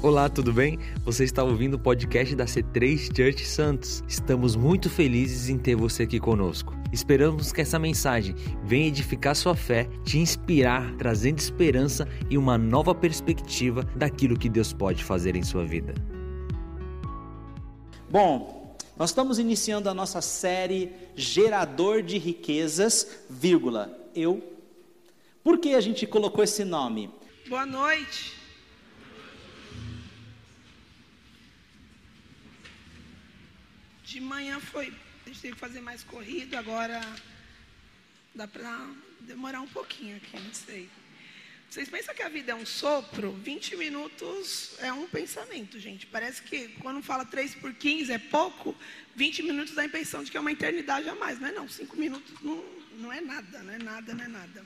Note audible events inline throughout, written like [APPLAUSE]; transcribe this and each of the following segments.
Olá, tudo bem? Você está ouvindo o podcast da C3 Church Santos. Estamos muito felizes em ter você aqui conosco. Esperamos que essa mensagem venha edificar sua fé, te inspirar, trazendo esperança e uma nova perspectiva daquilo que Deus pode fazer em sua vida. Bom, nós estamos iniciando a nossa série Gerador de Riquezas, vírgula, eu. Por que a gente colocou esse nome? Boa noite. De manhã foi, a gente teve que fazer mais corrido, agora dá para demorar um pouquinho aqui, não sei. Vocês pensam que a vida é um sopro? 20 minutos é um pensamento, gente. Parece que quando fala 3 por 15 é pouco, 20 minutos dá a impressão de que é uma eternidade a mais. Não é não, 5 minutos não, não é nada, não é nada, não é nada.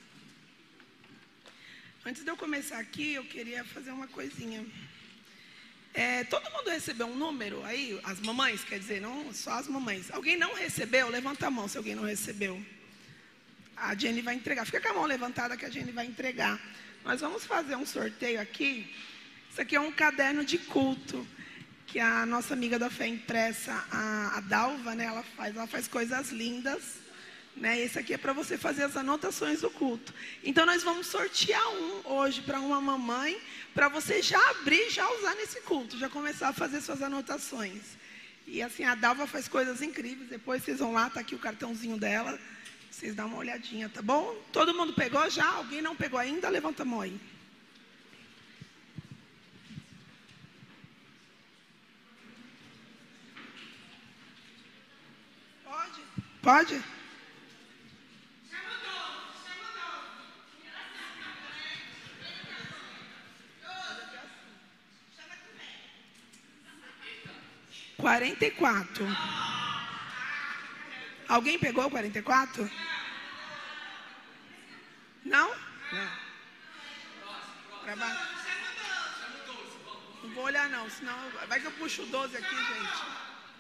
Antes de eu começar aqui, eu queria fazer uma coisinha. É, todo mundo recebeu um número aí? As mamães, quer dizer, não só as mamães. Alguém não recebeu? Levanta a mão se alguém não recebeu. A Jenny vai entregar. Fica com a mão levantada que a Jenny vai entregar. Nós vamos fazer um sorteio aqui. Isso aqui é um caderno de culto que a nossa amiga da fé impressa, a, a Dalva, né, ela faz. Ela faz coisas lindas. Né? Esse aqui é para você fazer as anotações do culto. Então nós vamos sortear um hoje para uma mamãe, para você já abrir, já usar nesse culto, já começar a fazer suas anotações. E assim, a Dalva faz coisas incríveis. Depois vocês vão lá, tá aqui o cartãozinho dela. Vocês dão uma olhadinha, tá bom? Todo mundo pegou já? Alguém não pegou ainda? Levanta a mão aí. Pode? Pode? Quarenta e quatro. Alguém pegou o 44? Não? Não. Pra baixo. Não vou olhar não, senão vai que eu puxo o 12 aqui, gente.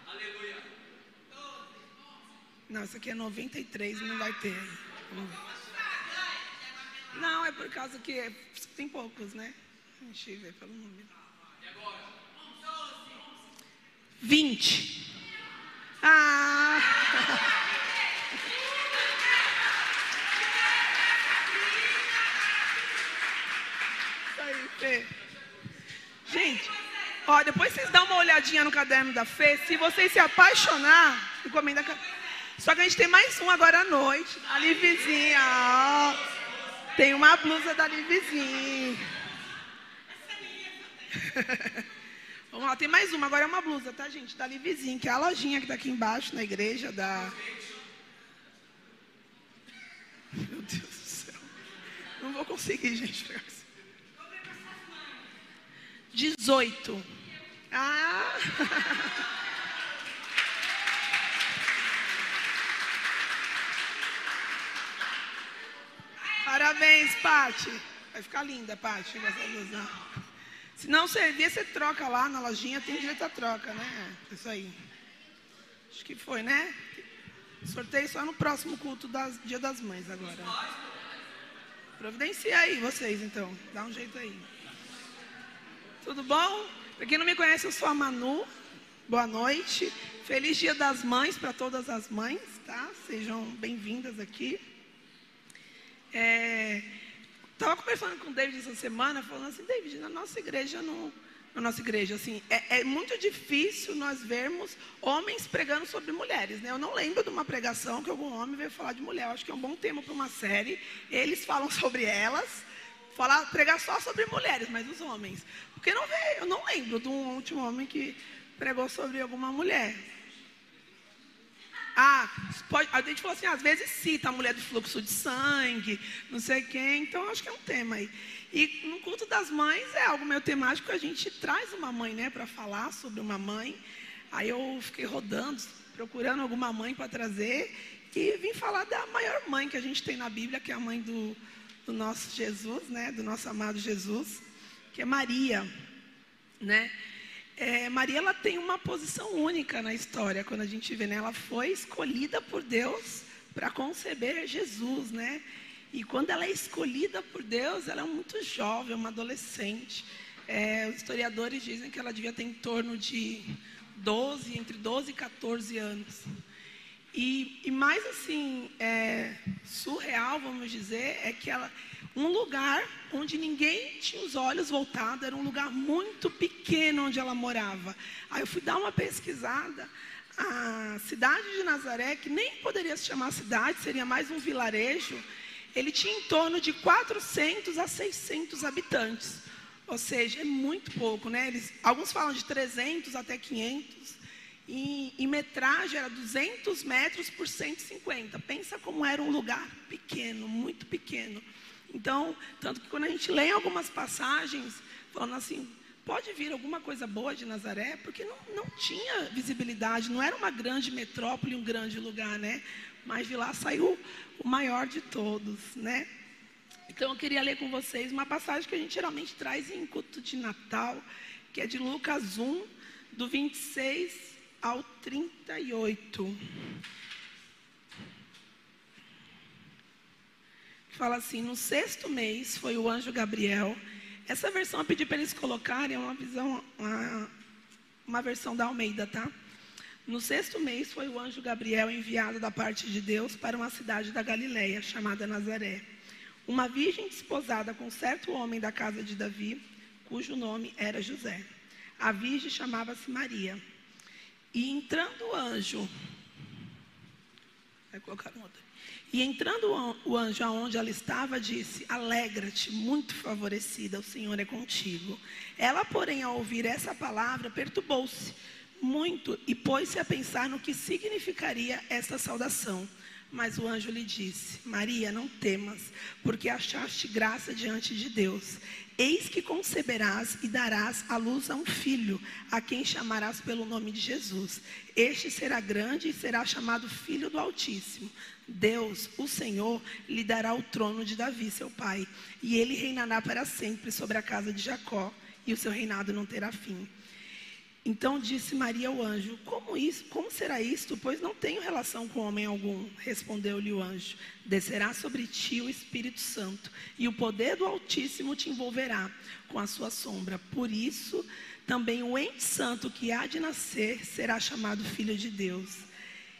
Aleluia. Não, isso aqui é 93 e não vai ter. Não, é por causa que tem poucos, né? A gente vê pelo número. E agora? 20. Ah! Isso aí, Fê. Gente, ó, depois vocês dão uma olhadinha no caderno da Fê. Se vocês se apaixonar, encomenda. Só que a gente tem mais um agora à noite. A Livizinha, ó. Tem uma blusa da Livizinha. [LAUGHS] Lá, tem mais uma. Agora é uma blusa, tá, gente? Da Livizinha, que é a lojinha que tá aqui embaixo, na igreja da... Meu Deus do céu. Não vou conseguir, gente. 18. Ah! Parabéns, Pati. Vai ficar linda, Pati, essa blusa. Se não servir, você troca lá na lojinha, tem direito a troca, né? Isso aí. Acho que foi, né? Sorteio só no próximo culto das Dia das Mães agora. Providencia aí vocês, então. Dá um jeito aí. Tudo bom? Para quem não me conhece, eu sou a Manu. Boa noite. Feliz Dia das Mães para todas as mães, tá? Sejam bem-vindas aqui. É, Estava conversando com o David essa semana, falando assim, David, na nossa igreja não. Na nossa igreja, assim, é, é, muito difícil nós vermos homens pregando sobre mulheres, né? Eu não lembro de uma pregação que algum homem veio falar de mulher. Eu acho que é um bom tema para uma série. Eles falam [LAUGHS] sobre elas, falar, pregar só sobre mulheres, mas os homens. Porque não veio, eu não lembro de um último homem que pregou sobre alguma mulher. Ah, pode, a gente falou assim, às vezes cita a mulher do fluxo de sangue, não sei quem, então acho que é um tema aí. E no culto das mães é algo meio temático, a gente traz uma mãe, né, para falar sobre uma mãe. Aí eu fiquei rodando, procurando alguma mãe para trazer e vim falar da maior mãe que a gente tem na Bíblia, que é a mãe do, do nosso Jesus, né, do nosso amado Jesus, que é Maria, né? É, Maria ela tem uma posição única na história quando a gente vê, né? Ela foi escolhida por Deus para conceber Jesus, né? E quando ela é escolhida por Deus, ela é muito jovem, uma adolescente. É, os historiadores dizem que ela devia ter em torno de 12, entre 12 e 14 anos. E, e mais assim, é, surreal, vamos dizer, é que ela, um lugar onde ninguém tinha os olhos voltados, era um lugar muito pequeno onde ela morava. Aí eu fui dar uma pesquisada, a cidade de Nazaré, que nem poderia se chamar cidade, seria mais um vilarejo, ele tinha em torno de 400 a 600 habitantes. Ou seja, é muito pouco, né? Eles, alguns falam de 300 até 500. E, e metragem era 200 metros por 150. Pensa como era um lugar pequeno, muito pequeno. Então, tanto que quando a gente lê algumas passagens, falando assim, pode vir alguma coisa boa de Nazaré, porque não, não tinha visibilidade, não era uma grande metrópole, um grande lugar, né? Mas de lá saiu o maior de todos, né? Então eu queria ler com vocês uma passagem que a gente geralmente traz em culto de Natal, que é de Lucas 1, do 26 ao 38. Fala assim: no sexto mês foi o anjo Gabriel. Essa versão eu pedi para eles colocarem, é uma visão, uma, uma versão da Almeida, tá? No sexto mês foi o anjo Gabriel enviado da parte de Deus para uma cidade da Galileia, chamada Nazaré. Uma virgem desposada com certo homem da casa de Davi, cujo nome era José. A virgem chamava-se Maria. E entrando o anjo, vai colocar outro. E entrando o anjo aonde ela estava, disse: Alegra-te, muito favorecida, o Senhor é contigo. Ela, porém, ao ouvir essa palavra, perturbou-se muito e pôs-se a pensar no que significaria essa saudação. Mas o anjo lhe disse: Maria, não temas, porque achaste graça diante de Deus. Eis que conceberás e darás à luz a um filho, a quem chamarás pelo nome de Jesus. Este será grande e será chamado Filho do Altíssimo. Deus, o Senhor, lhe dará o trono de Davi, seu pai, e ele reinará para sempre sobre a casa de Jacó, e o seu reinado não terá fim. Então disse Maria ao anjo: Como isso? Como será isto? Pois não tenho relação com homem algum. Respondeu-lhe o anjo: Descerá sobre ti o Espírito Santo, e o poder do Altíssimo te envolverá com a sua sombra. Por isso, também o ente santo que há de nascer será chamado filho de Deus.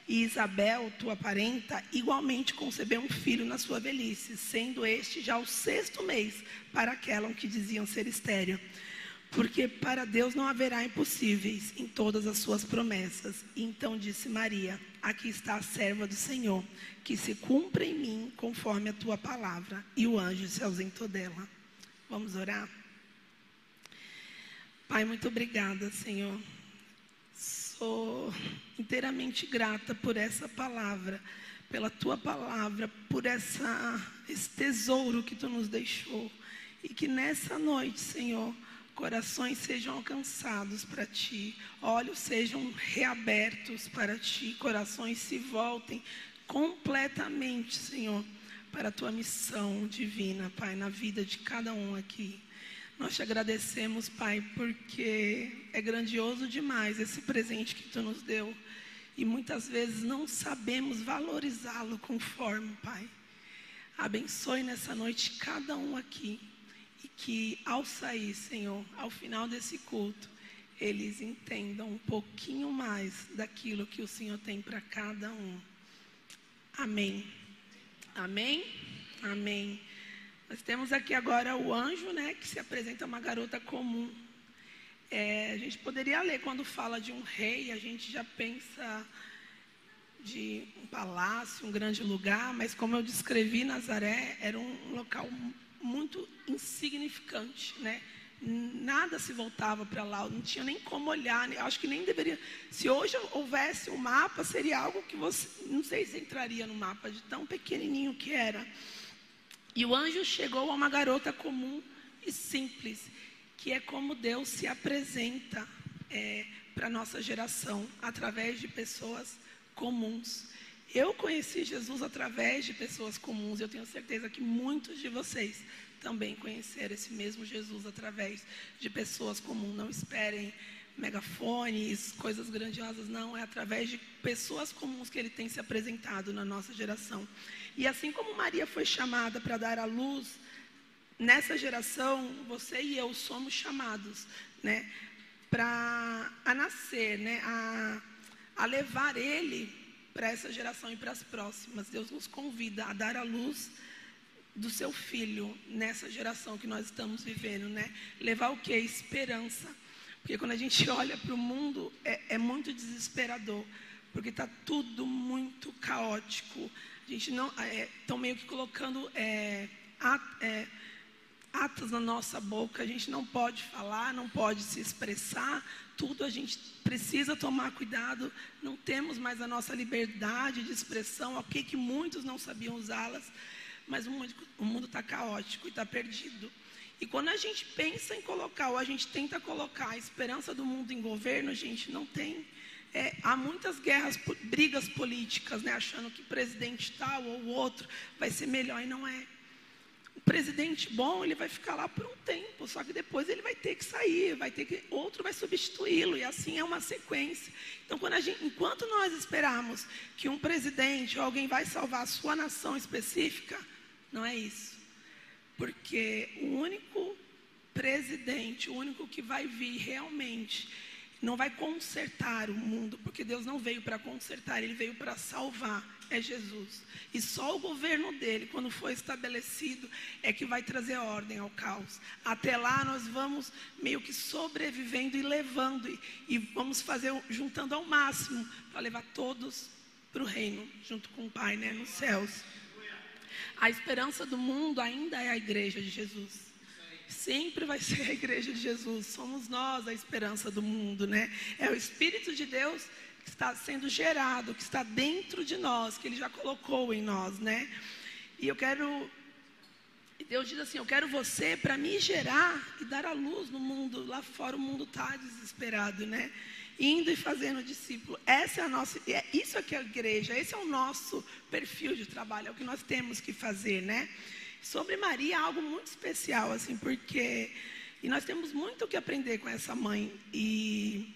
E Isabel, tua parenta, igualmente concebeu um filho na sua velhice, sendo este já o sexto mês para aquela que diziam ser estéreo porque para Deus não haverá impossíveis em todas as suas promessas. Então disse Maria: Aqui está a serva do Senhor, que se cumpra em mim conforme a tua palavra. E o anjo se ausentou dela. Vamos orar? Pai, muito obrigada, Senhor. Sou inteiramente grata por essa palavra, pela tua palavra, por essa, esse tesouro que tu nos deixou. E que nessa noite, Senhor, corações sejam alcançados para ti, olhos sejam reabertos para ti, corações se voltem completamente, Senhor, para a tua missão divina, Pai, na vida de cada um aqui. Nós te agradecemos, Pai, porque é grandioso demais esse presente que tu nos deu e muitas vezes não sabemos valorizá-lo conforme, Pai. Abençoe nessa noite cada um aqui que ao sair, Senhor, ao final desse culto, eles entendam um pouquinho mais daquilo que o Senhor tem para cada um. Amém. Amém. Amém. Nós temos aqui agora o anjo, né, que se apresenta uma garota comum. É, a gente poderia ler quando fala de um rei, a gente já pensa de um palácio, um grande lugar, mas como eu descrevi, Nazaré era um local muito insignificante, né? Nada se voltava para lá, não tinha nem como olhar, né? acho que nem deveria. Se hoje houvesse um mapa, seria algo que você, não sei se entraria no mapa, de tão pequenininho que era. E o anjo chegou a uma garota comum e simples, que é como Deus se apresenta é, para a nossa geração, através de pessoas comuns. Eu conheci Jesus através de pessoas comuns. Eu tenho certeza que muitos de vocês também conheceram esse mesmo Jesus através de pessoas comuns. Não esperem megafones, coisas grandiosas, não. É através de pessoas comuns que ele tem se apresentado na nossa geração. E assim como Maria foi chamada para dar à luz nessa geração, você e eu somos chamados, né, para a nascer, né, a, a levar Ele para essa geração e para as próximas. Deus nos convida a dar a luz do seu filho nessa geração que nós estamos vivendo, né? Levar o que? Esperança. Porque quando a gente [LAUGHS] olha para o mundo, é, é, muito desesperador, porque está tudo muito caótico. A gente não estão é, meio que colocando é, at, é, atas na nossa boca. A gente não pode falar, não pode se expressar. Tudo a gente precisa tomar cuidado. Não temos mais a nossa liberdade de expressão, ok que muitos não sabiam usá-las mas o mundo está caótico e está perdido. E quando a gente pensa em colocar, ou a gente tenta colocar a esperança do mundo em governo, a gente não tem. É, há muitas guerras, brigas políticas, né, achando que presidente tal ou outro vai ser melhor e não é. O presidente bom, ele vai ficar lá por um tempo, só que depois ele vai ter que sair, vai ter que outro vai substituí-lo e assim é uma sequência. Então, quando a gente, enquanto nós esperarmos que um presidente ou alguém vai salvar a sua nação específica, não é isso. Porque o único presidente, o único que vai vir realmente, não vai consertar o mundo, porque Deus não veio para consertar, ele veio para salvar, é Jesus. E só o governo dele, quando for estabelecido, é que vai trazer ordem ao caos. Até lá nós vamos meio que sobrevivendo e levando, e, e vamos fazer, juntando ao máximo, para levar todos para o reino, junto com o Pai, né, nos céus. A esperança do mundo ainda é a igreja de Jesus. Sempre vai ser a igreja de Jesus. Somos nós a esperança do mundo, né? É o Espírito de Deus que está sendo gerado, que está dentro de nós, que Ele já colocou em nós, né? E eu quero. Deus diz assim: Eu quero você para me gerar e dar a luz no mundo. Lá fora o mundo está desesperado, né? indo e fazendo discípulo. Essa é a nossa, é, isso aqui é a igreja, esse é o nosso perfil de trabalho, é o que nós temos que fazer, né? Sobre Maria, algo muito especial, assim, porque e nós temos muito o que aprender com essa mãe. E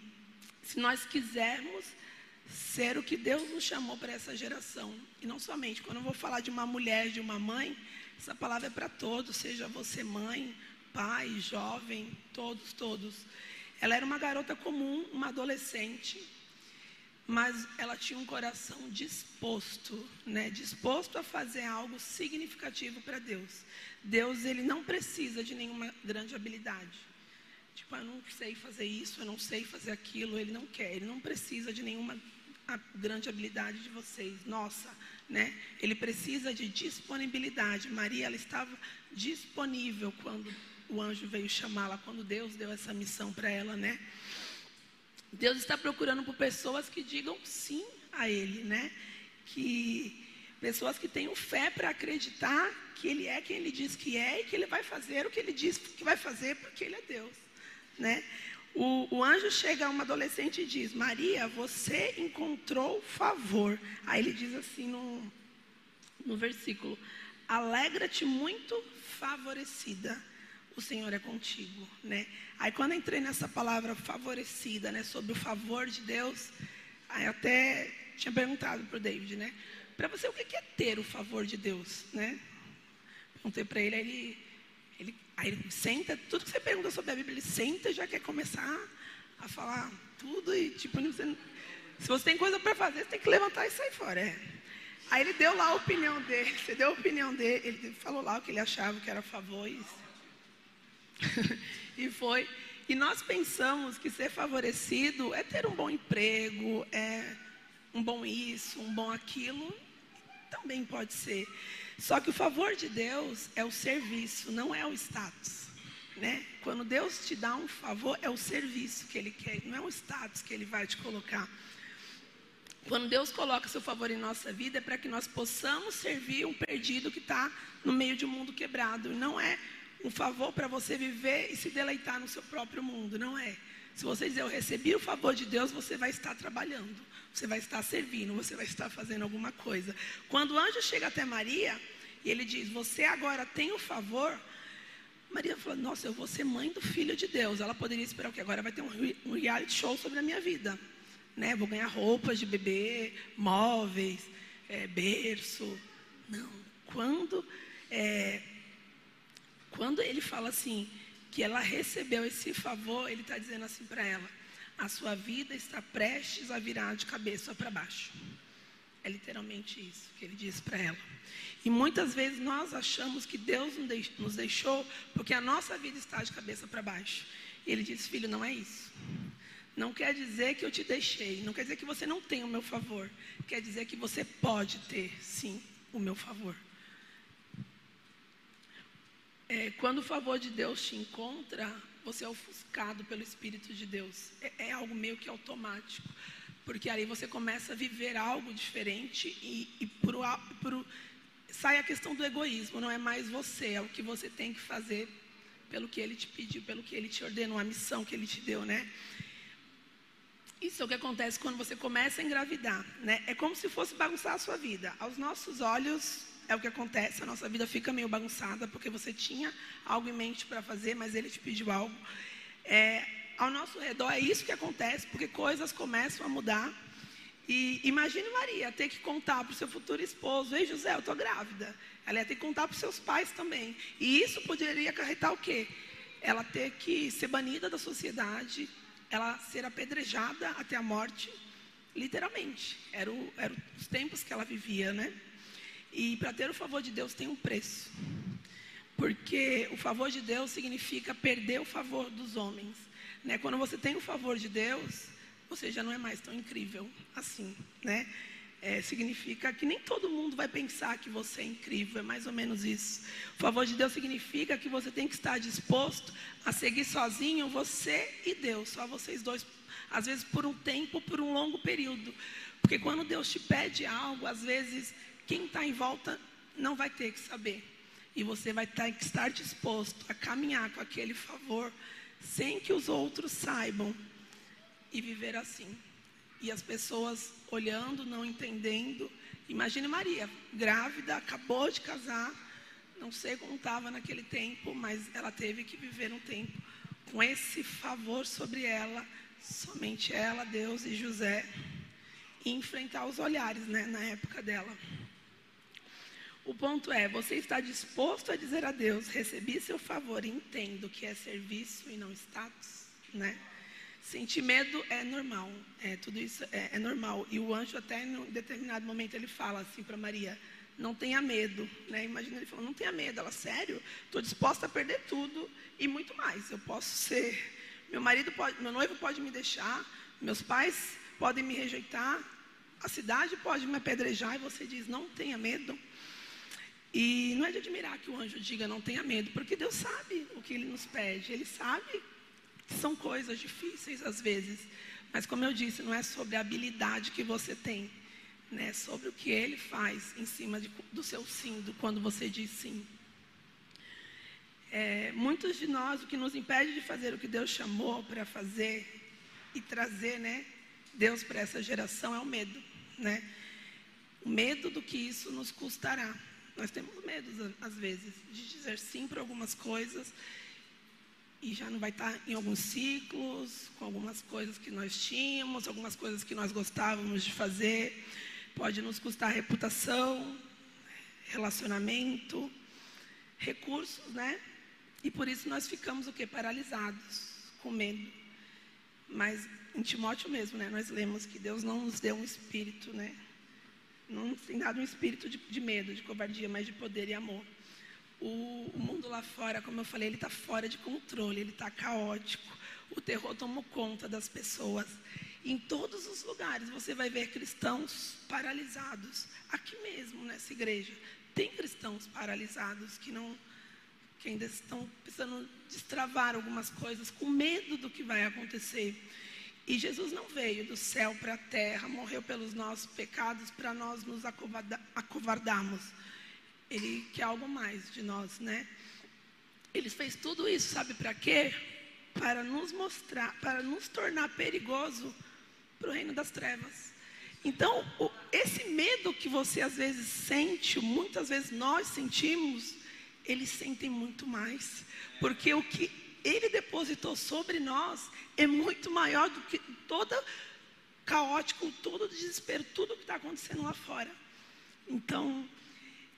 se nós quisermos ser o que Deus nos chamou para essa geração, e não somente, quando eu vou falar de uma mulher, de uma mãe, essa palavra é para todos, seja você mãe, pai, jovem, todos, todos. Ela era uma garota comum, uma adolescente, mas ela tinha um coração disposto, né? Disposto a fazer algo significativo para Deus. Deus, ele não precisa de nenhuma grande habilidade. Tipo, ah, eu não sei fazer isso, eu não sei fazer aquilo, ele não quer, ele não precisa de nenhuma grande habilidade de vocês. Nossa, né? Ele precisa de disponibilidade. Maria, ela estava disponível quando o anjo veio chamá-la quando Deus deu essa missão para ela, né? Deus está procurando por pessoas que digam sim a Ele, né? Que pessoas que tenham fé para acreditar que Ele é quem Ele diz que é e que Ele vai fazer o que Ele diz que vai fazer porque Ele é Deus, né? O, o, anjo chega a uma adolescente e diz: Maria, você encontrou favor. Aí ele diz assim no, no versículo: Alegra-te muito favorecida o Senhor é contigo, né? Aí quando entrei nessa palavra favorecida, né, sobre o favor de Deus, aí até tinha perguntado para o David, né? Para você, o que é ter o favor de Deus, né? Perguntei para ele, ele, ele, aí ele senta, tudo que você pergunta sobre a Bíblia, ele senta e já quer começar a falar tudo e tipo, você, se você tem coisa para fazer, você tem que levantar e sair fora, é. Aí ele deu lá a opinião dele, [LAUGHS] você deu a opinião dele, ele falou lá o que ele achava que era a favor e [LAUGHS] e foi. E nós pensamos que ser favorecido é ter um bom emprego, é um bom isso, um bom aquilo. Também pode ser. Só que o favor de Deus é o serviço, não é o status. Né? Quando Deus te dá um favor, é o serviço que Ele quer, não é o status que Ele vai te colocar. Quando Deus coloca seu favor em nossa vida, é para que nós possamos servir um perdido que está no meio de um mundo quebrado. Não é um favor para você viver e se deleitar no seu próprio mundo, não é. Se você dizer eu recebi o favor de Deus, você vai estar trabalhando, você vai estar servindo, você vai estar fazendo alguma coisa. Quando o anjo chega até Maria e ele diz: Você agora tem o favor. Maria fala: Nossa, eu vou ser mãe do filho de Deus. Ela poderia esperar que agora vai ter um reality show sobre a minha vida, né? Vou ganhar roupas de bebê, móveis, é, berço. Não. Quando é, quando ele fala assim, que ela recebeu esse favor, ele está dizendo assim para ela: a sua vida está prestes a virar de cabeça para baixo. É literalmente isso que ele diz para ela. E muitas vezes nós achamos que Deus nos deixou porque a nossa vida está de cabeça para baixo. E ele diz: Filho, não é isso. Não quer dizer que eu te deixei. Não quer dizer que você não tem o meu favor. Quer dizer que você pode ter, sim, o meu favor. É, quando o favor de Deus te encontra, você é ofuscado pelo Espírito de Deus. É, é, algo meio que automático. Porque aí você começa a viver algo diferente e, e por, por, sai a questão do egoísmo. Não é mais você, é o que você tem que fazer pelo que ele te pediu, pelo que ele te ordenou, a missão que ele te deu, né? Isso é o que acontece quando você começa a engravidar, né? É como se fosse bagunçar a sua vida. Aos nossos olhos, é o que acontece, a nossa vida fica meio bagunçada, porque você tinha algo em mente para fazer, mas ele te pediu algo. É, ao nosso redor é isso que acontece, porque coisas começam a mudar. E imagine Maria ter que contar para o seu futuro esposo: Ei, José, eu estou grávida. Ela ia ter que contar para os seus pais também. E isso poderia acarretar o quê? Ela ter que ser banida da sociedade, ela ser apedrejada até a morte, literalmente. Eram era os tempos que ela vivia, né? E para ter o favor de Deus tem um preço. Porque o favor de Deus significa perder o favor dos homens. Né? Quando você tem o favor de Deus, você já não é mais tão incrível assim, né? É, significa que nem todo mundo vai pensar que você é incrível, é mais ou menos isso. O favor de Deus significa que você tem que estar disposto a seguir sozinho, você e Deus, só vocês dois, às vezes por um tempo, por um longo período. Porque quando Deus te pede algo, às vezes quem está em volta não vai ter que saber. E você vai ter que estar disposto a caminhar com aquele favor, sem que os outros saibam, e viver assim. E as pessoas olhando, não entendendo. Imagine Maria, grávida, acabou de casar, não sei como estava naquele tempo, mas ela teve que viver um tempo com esse favor sobre ela, somente ela, Deus e José, e enfrentar os olhares né, na época dela. O ponto é, você está disposto a dizer a Deus, recebi seu favor e entendo que é serviço e não status, né? Sentir medo é normal, é, tudo isso é, é, normal. E o anjo até em um determinado momento ele fala assim para Maria, não tenha medo, né? Imagina ele falando, não tenha medo. Ela, sério? Estou disposta a perder tudo e muito mais. Eu posso ser, meu marido pode, meu noivo pode me deixar, meus pais podem me rejeitar, a cidade pode me apedrejar e você diz, não tenha medo. E não é de admirar que o anjo diga não tenha medo, porque Deus sabe o que ele nos pede, ele sabe são coisas difíceis às vezes, mas como eu disse, não é sobre a habilidade que você tem, né? É sobre o que ele faz em cima de, do seu sim, do quando você diz sim. É, muitos de nós, o que nos impede de fazer o que Deus chamou para fazer e trazer, né, Deus para essa geração é o medo, né? O medo do que isso nos custará. Nós temos medo, às vezes, de dizer sim para algumas coisas e já não vai estar em alguns ciclos, com algumas coisas que nós tínhamos, algumas coisas que nós gostávamos de fazer. Pode nos custar reputação, relacionamento, recursos, né? E por isso nós ficamos o que? Paralisados, com medo. Mas em Timóteo mesmo, né? Nós lemos que Deus não nos deu um espírito, né? Não tem dado um espírito de, de medo, de covardia, mas de poder e amor. O, o mundo lá fora, como eu falei, ele está fora de controle, ele está caótico. O terror tomou conta das pessoas. Em todos os lugares você vai ver cristãos paralisados. Aqui mesmo, nessa igreja, tem cristãos paralisados que não que ainda estão precisando destravar algumas coisas com medo do que vai acontecer. E Jesus não veio do céu para a terra, morreu pelos nossos pecados para nós nos acovardarmos. Ele quer algo mais de nós, né? Ele fez tudo isso, sabe para quê? Para nos mostrar, para nos tornar perigoso para o reino das trevas. Então, o, esse medo que você às vezes sente, muitas vezes nós sentimos, eles sentem muito mais. Porque o que ele depositou sobre nós é muito maior do que todo caótico, todo desespero, tudo que está acontecendo lá fora. Então,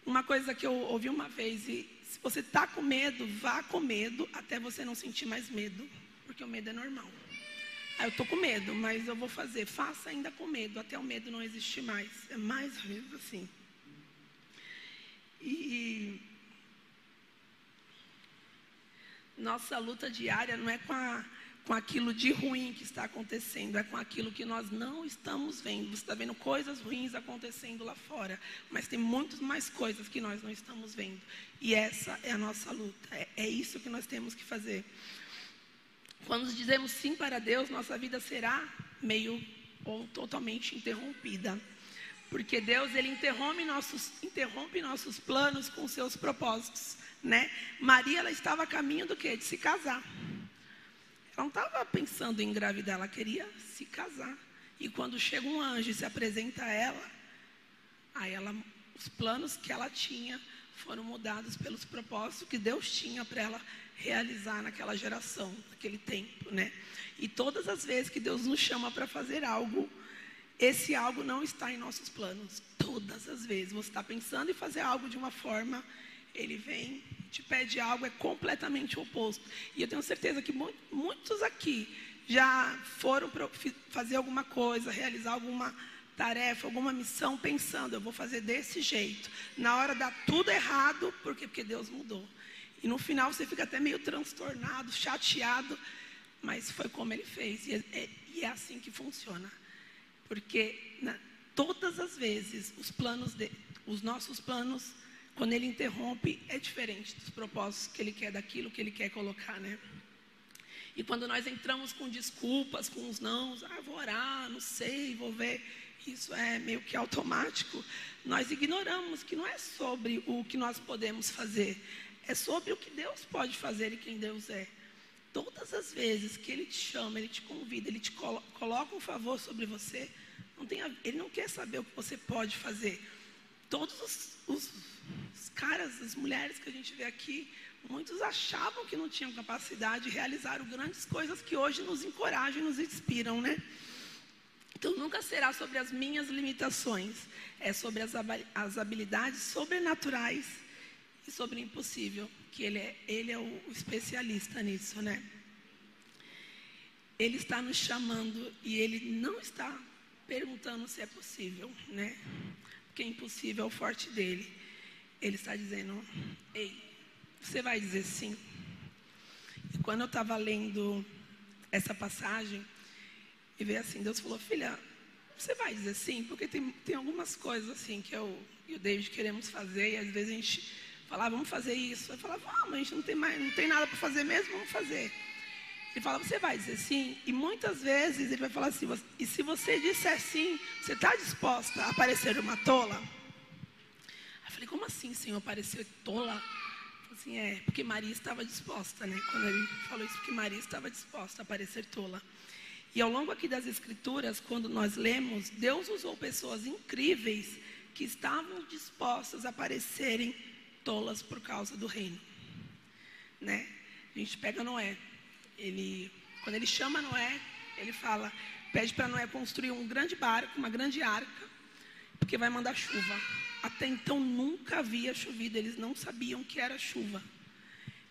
uma coisa que eu ouvi uma vez, e Se você está com medo, vá com medo até você não sentir mais medo, porque o medo é normal. Ah, eu estou com medo, mas eu vou fazer. Faça ainda com medo, até o medo não existir mais. É mais ou menos assim. E nossa luta diária não é com, a, com aquilo de ruim que está acontecendo, é com aquilo que nós não estamos vendo. Você está vendo coisas ruins acontecendo lá fora, mas tem muitas mais coisas que nós não estamos vendo. E essa é a nossa luta, é, é isso que nós temos que fazer. Quando dizemos sim para Deus, nossa vida será meio ou totalmente interrompida. Porque Deus ele interrompe nossos, interrompe nossos planos com seus propósitos, né? Maria ela estava a caminho do quê? De se casar. Ela não estava pensando em engravidar, ela queria se casar. E quando chega um anjo e se apresenta a ela, aí ela, os planos que ela tinha foram mudados pelos propósitos que Deus tinha para ela realizar naquela geração, naquele tempo, né? E todas as vezes que Deus nos chama para fazer algo, esse algo não está em nossos planos. Todas as vezes. Você está pensando em fazer algo de uma forma, ele vem, te pede algo, é completamente oposto. E eu tenho certeza que muitos aqui já foram fazer alguma coisa, realizar alguma tarefa, alguma missão, pensando, eu vou fazer desse jeito. Na hora dá tudo errado, por quê? Porque Deus mudou. E no final você fica até meio transtornado, chateado, mas foi como ele fez. E é, e é assim que funciona. Porque né, todas as vezes os planos de, os nossos planos, quando ele interrompe, é diferente dos propósitos que ele quer daquilo que ele quer colocar, né? E quando nós entramos com desculpas, com os nãos, ah, vou orar, não sei, vou ver, isso é meio que automático, nós ignoramos que não é sobre o que nós podemos fazer, é sobre o que Deus pode fazer e quem Deus é. Todas as vezes que Ele te chama, Ele te convida, Ele te colo coloca um favor sobre você, não tem Ele não quer saber o que você pode fazer. Todos os, os, os caras, as mulheres que a gente vê aqui, muitos achavam que não tinham capacidade de realizar grandes coisas que hoje nos encorajam e nos inspiram, né? Então nunca será sobre as minhas limitações, é sobre as, as habilidades sobrenaturais e sobre o impossível que ele é, ele é o especialista nisso, né? Ele está nos chamando e ele não está perguntando se é possível, né? Porque impossível é o forte dele. Ele está dizendo: Ei, você vai dizer sim? E quando eu estava lendo essa passagem, e veio assim: Deus falou, filha, você vai dizer sim? Porque tem, tem algumas coisas assim que eu e o David queremos fazer, e às vezes a gente Falava, vamos fazer isso. Eu falava, vamos, a gente não tem, mais, não tem nada para fazer mesmo, vamos fazer. Ele fala, você vai dizer sim? E muitas vezes ele vai falar assim, e se você disser sim, você está disposta a parecer uma tola? Eu falei, como assim, Senhor, parecer tola? Assim, é, porque Maria estava disposta, né? Quando ele falou isso, porque Maria estava disposta a parecer tola. E ao longo aqui das Escrituras, quando nós lemos, Deus usou pessoas incríveis que estavam dispostas a parecerem tolas por causa do reino. Né? A gente pega Noé. Ele, quando ele chama Noé, ele fala, pede para Noé construir um grande barco, uma grande arca, porque vai mandar chuva. Até então nunca havia chovido, eles não sabiam que era chuva.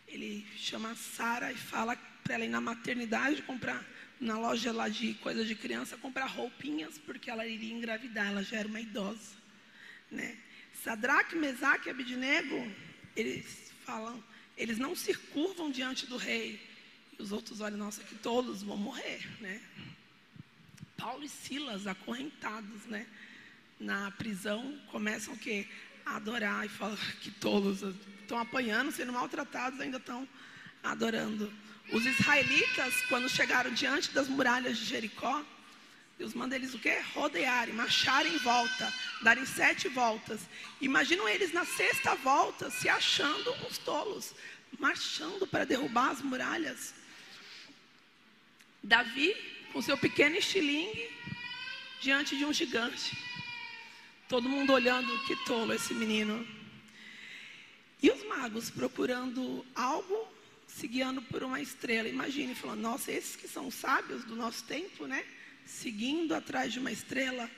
Ele chama Sara e fala para ela ir na maternidade comprar na loja lá de coisas de criança comprar roupinhas porque ela iria engravidar, ela já era uma idosa, né? Sadraque, Mesaque e Abidnego, eles falam, eles não se curvam diante do rei. Os outros olham, nossa, que todos vão morrer, né? Paulo e Silas, acorrentados, né? Na prisão, começam o quê? A adorar e falam [LAUGHS] que todos estão apanhando, sendo maltratados, ainda estão adorando. Os israelitas, quando chegaram diante das muralhas de Jericó, Deus manda eles o quê? Rodearem, marcharem em volta, darem sete voltas. Imaginam eles na sexta volta se achando uns tolos, marchando para derrubar as muralhas. Davi, com seu pequeno estilingue, diante de um gigante. Todo mundo olhando, que tolo esse menino. E os magos procurando algo, se guiando por uma estrela. Imagine, falando, nossa, esses que são sábios do nosso tempo, né? seguindo atrás de uma estrela.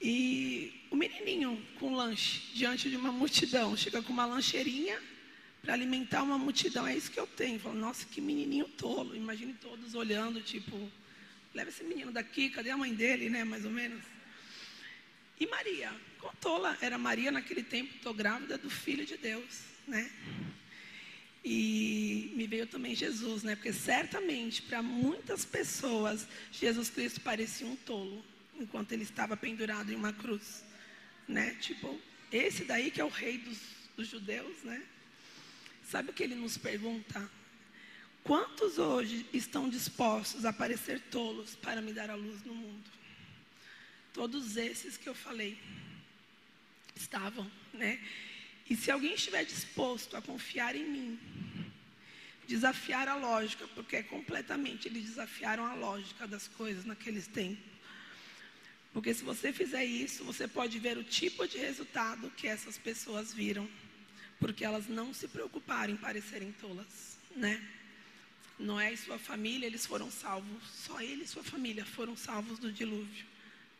E o menininho com lanche diante de uma multidão, chega com uma lancheirinha para alimentar uma multidão. É isso que eu tenho. Falo, nossa, que menininho tolo. Imagine todos olhando, tipo, leva esse menino daqui, cadê a mãe dele, né? Mais ou menos. E Maria, tola era Maria naquele tempo? Estou grávida do Filho de Deus, né? E me veio também Jesus, né? Porque certamente para muitas pessoas Jesus Cristo parecia um tolo enquanto ele estava pendurado em uma cruz, né? Tipo, esse daí que é o rei dos, dos judeus, né? Sabe o que ele nos pergunta? Quantos hoje estão dispostos a parecer tolos para me dar a luz no mundo? Todos esses que eu falei estavam, né? E se alguém estiver disposto a confiar em mim, desafiar a lógica, porque é completamente eles desafiaram a lógica das coisas naqueles tempos. Porque se você fizer isso, você pode ver o tipo de resultado que essas pessoas viram porque elas não se preocuparam em parecerem tolas, né? Noé e sua família, eles foram salvos, só ele e sua família foram salvos do dilúvio.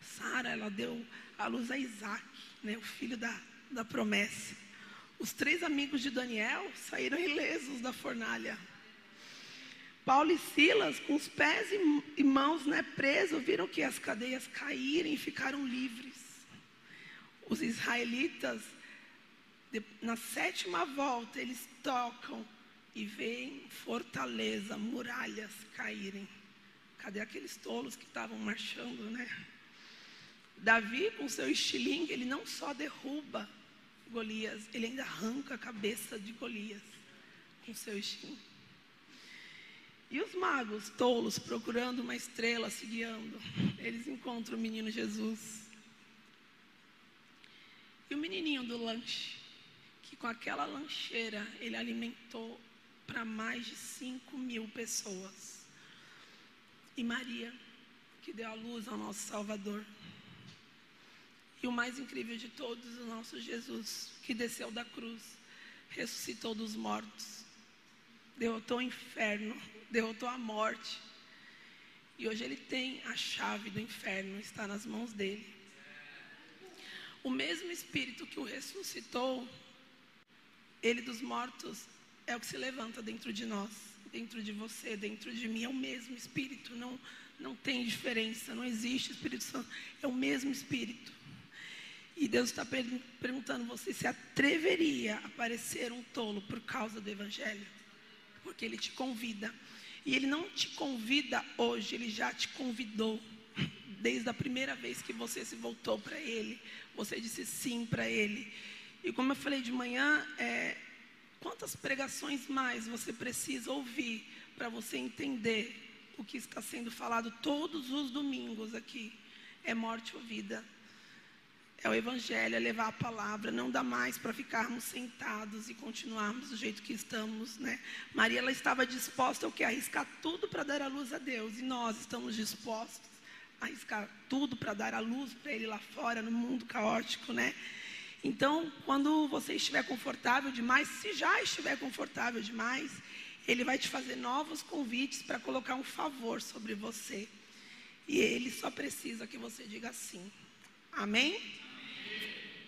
Sara, ela deu a luz a Isaac, né, o filho da, da promessa. Os três amigos de Daniel saíram ilesos da fornalha. Paulo e Silas, com os pés e mãos né, presos, viram que as cadeias caírem e ficaram livres. Os israelitas na sétima volta, eles tocam e veem fortaleza, muralhas caírem. Cadê aqueles tolos que estavam marchando, né? Davi, com seu estilingue, ele não só derruba Golias, ele ainda arranca a cabeça de Golias com seu estilingue. E os magos, tolos, procurando uma estrela, se guiando, eles encontram o menino Jesus. E o menininho do lanche, que com aquela lancheira ele alimentou para mais de 5 mil pessoas. E Maria, que deu a luz ao nosso Salvador. E o mais incrível de todos, o nosso Jesus, que desceu da cruz, ressuscitou dos mortos, derrotou o inferno, derrotou a morte. E hoje ele tem a chave do inferno, está nas mãos dele. O mesmo Espírito que o ressuscitou ele dos mortos é o que se levanta dentro de nós, dentro de você, dentro de mim. É o mesmo Espírito, não, não tem diferença, não existe Espírito Santo, é o mesmo Espírito. E Deus está per perguntando você se atreveria a parecer um tolo por causa do Evangelho, porque Ele te convida. E Ele não te convida hoje, Ele já te convidou. Desde a primeira vez que você se voltou para Ele, você disse sim para Ele. E como eu falei de manhã, é, quantas pregações mais você precisa ouvir para você entender o que está sendo falado todos os domingos aqui? É morte ou vida. É o Evangelho, é levar a palavra. Não dá mais para ficarmos sentados e continuarmos do jeito que estamos, né? Maria, ela estava disposta ao que? Arriscar tudo para dar a luz a Deus. E nós estamos dispostos a arriscar tudo para dar a luz para Ele lá fora, no mundo caótico, né? Então, quando você estiver confortável demais, se já estiver confortável demais, ele vai te fazer novos convites para colocar um favor sobre você. E ele só precisa que você diga sim. Amém?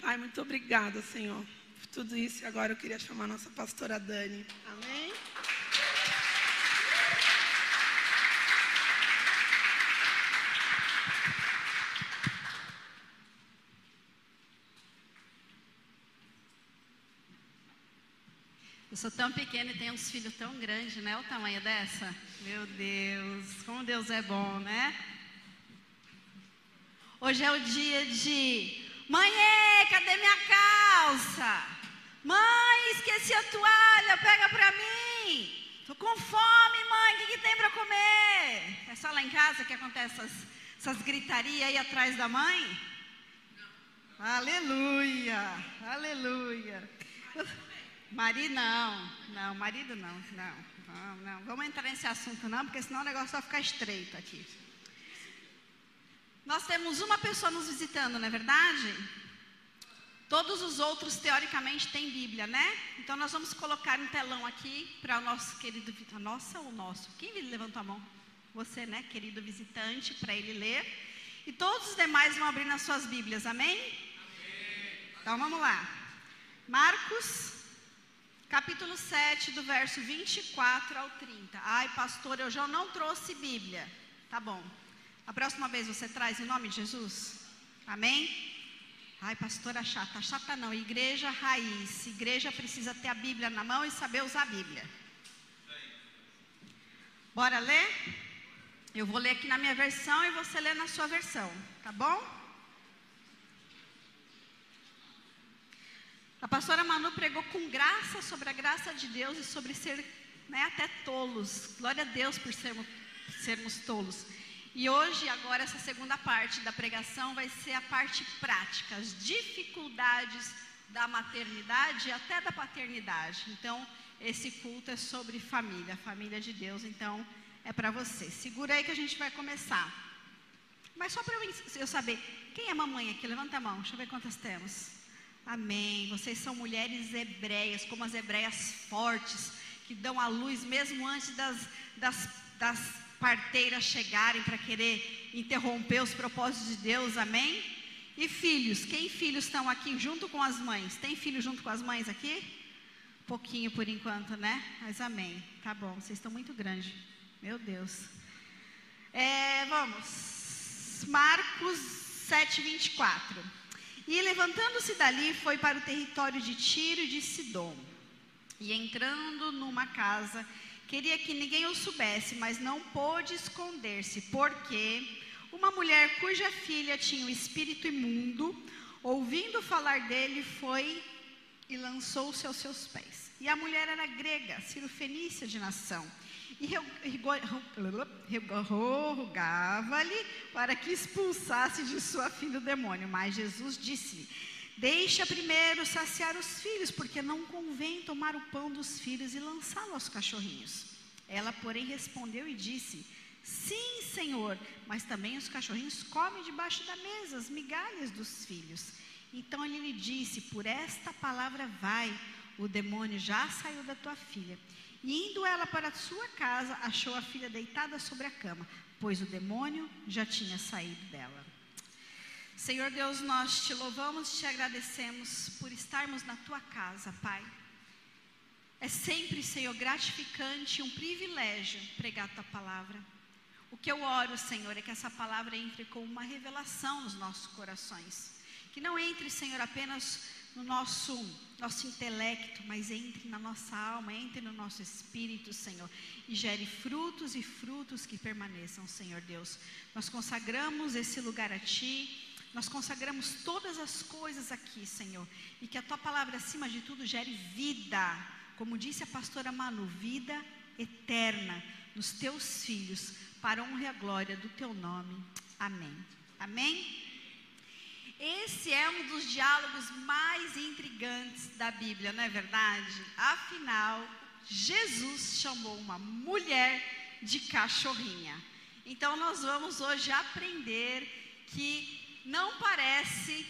Pai, muito obrigada, Senhor, por tudo isso. E agora eu queria chamar a nossa pastora Dani. Amém? Sou tão pequena e tenho uns filhos tão grandes, né? O tamanho dessa. Meu Deus, como Deus é bom, né? Hoje é o dia de Mãe, cadê minha calça? Mãe, esqueci a toalha, pega pra mim. Tô com fome, mãe, o que, que tem para comer? É só lá em casa que acontece essas, essas gritarias aí atrás da mãe? Aleluia, aleluia. Marido não, não, marido não, não, não, não. Vamos entrar nesse assunto não, porque senão o negócio vai ficar estreito aqui. Nós temos uma pessoa nos visitando, não é verdade? Todos os outros, teoricamente, têm Bíblia, né? Então nós vamos colocar um telão aqui para o nosso querido. A nossa ou nosso? Quem levantou a mão? Você, né, querido visitante, para ele ler. E todos os demais vão abrir nas suas Bíblias, amém? Então vamos lá. Marcos, capítulo 7, do verso 24 ao 30. Ai, pastor, eu já não trouxe Bíblia. Tá bom. A próxima vez você traz em nome de Jesus? Amém? Ai, pastora chata. Chata não, igreja raiz. Igreja precisa ter a Bíblia na mão e saber usar a Bíblia. Bora ler? Eu vou ler aqui na minha versão e você lê na sua versão, tá bom? A pastora Manu pregou com graça sobre a graça de Deus e sobre ser né, até tolos. Glória a Deus por sermos, sermos tolos. E hoje, agora, essa segunda parte da pregação vai ser a parte prática, as dificuldades da maternidade e até da paternidade. Então, esse culto é sobre família, família de Deus. Então, é para você. Segura aí que a gente vai começar. Mas só para eu, eu, saber, quem é mamãe aqui? Levanta a mão, deixa eu ver quantas temos. Amém. Vocês são mulheres hebreias, como as hebreias fortes, que dão a luz mesmo antes das, das, das parteiras chegarem para querer interromper os propósitos de Deus. Amém? E filhos, quem filhos estão aqui junto com as mães? Tem filho junto com as mães aqui? Pouquinho por enquanto, né? Mas amém. Tá bom, vocês estão muito grandes. Meu Deus. É, vamos. Marcos 7, 24. E levantando-se dali, foi para o território de Tiro e de Sidom. E entrando numa casa, queria que ninguém o soubesse, mas não pôde esconder-se, porque uma mulher cuja filha tinha o espírito imundo, ouvindo falar dele, foi e lançou-se aos seus pés. E a mulher era grega, cirofenícia de nação e rogava-lhe para que expulsasse de sua filha o demônio. Mas Jesus disse-lhe: Deixa primeiro saciar os filhos, porque não convém tomar o pão dos filhos e lançá-lo aos cachorrinhos. Ela, porém, respondeu e disse: Sim, Senhor, mas também os cachorrinhos comem debaixo da mesa as migalhas dos filhos. Então ele lhe disse: Por esta palavra vai, o demônio já saiu da tua filha. E indo ela para sua casa, achou a filha deitada sobre a cama, pois o demônio já tinha saído dela. Senhor Deus, nós te louvamos e te agradecemos por estarmos na tua casa, Pai. É sempre, Senhor, gratificante e um privilégio pregar a tua palavra. O que eu oro, Senhor, é que essa palavra entre com uma revelação nos nossos corações. Que não entre, Senhor, apenas no nosso, nosso intelecto, mas entre na nossa alma, entre no nosso espírito, Senhor, e gere frutos e frutos que permaneçam, Senhor Deus. Nós consagramos esse lugar a Ti, nós consagramos todas as coisas aqui, Senhor, e que a Tua palavra, acima de tudo, gere vida, como disse a pastora Manu, vida eterna nos Teus filhos, para a honra e a glória do Teu nome. Amém. Amém? Esse é um dos diálogos mais intrigantes da Bíblia, não é verdade? Afinal, Jesus chamou uma mulher de cachorrinha. Então, nós vamos hoje aprender que não parece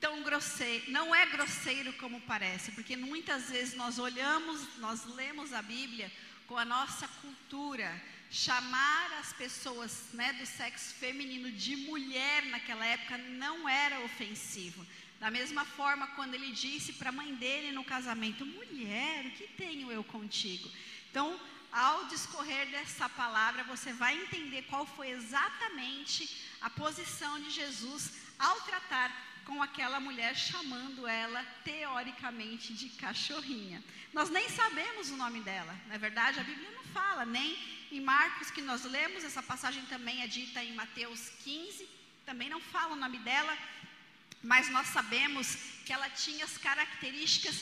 tão grosseiro, não é grosseiro como parece, porque muitas vezes nós olhamos, nós lemos a Bíblia com a nossa cultura chamar as pessoas né, do sexo feminino de mulher naquela época não era ofensivo. Da mesma forma, quando ele disse para a mãe dele no casamento: mulher, o que tenho eu contigo? Então, ao discorrer dessa palavra, você vai entender qual foi exatamente a posição de Jesus ao tratar com aquela mulher, chamando ela teoricamente de cachorrinha. Nós nem sabemos o nome dela, não é verdade? A Bíblia não fala nem em Marcos, que nós lemos, essa passagem também é dita em Mateus 15, também não fala o nome dela, mas nós sabemos que ela tinha as características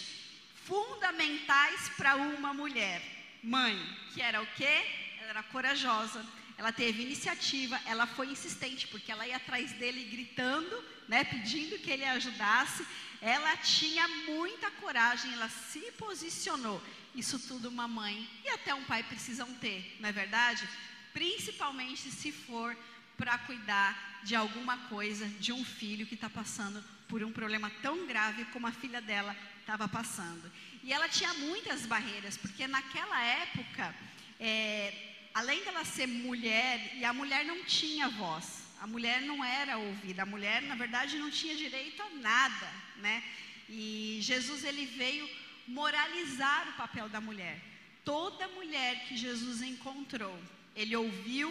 fundamentais para uma mulher. Mãe, que era o quê? Ela era corajosa, ela teve iniciativa, ela foi insistente, porque ela ia atrás dele gritando, né, pedindo que ele ajudasse. Ela tinha muita coragem, ela se posicionou. Isso tudo uma mãe e até um pai precisam ter, não é verdade? Principalmente se for para cuidar de alguma coisa, de um filho que está passando por um problema tão grave como a filha dela estava passando. E ela tinha muitas barreiras, porque naquela época, é, além dela ser mulher, e a mulher não tinha voz, A mulher não era ouvida, a mulher, na verdade, não tinha direito a nada, né? E Jesus ele veio moralizar o papel da mulher. Toda mulher que Jesus encontrou, ele ouviu,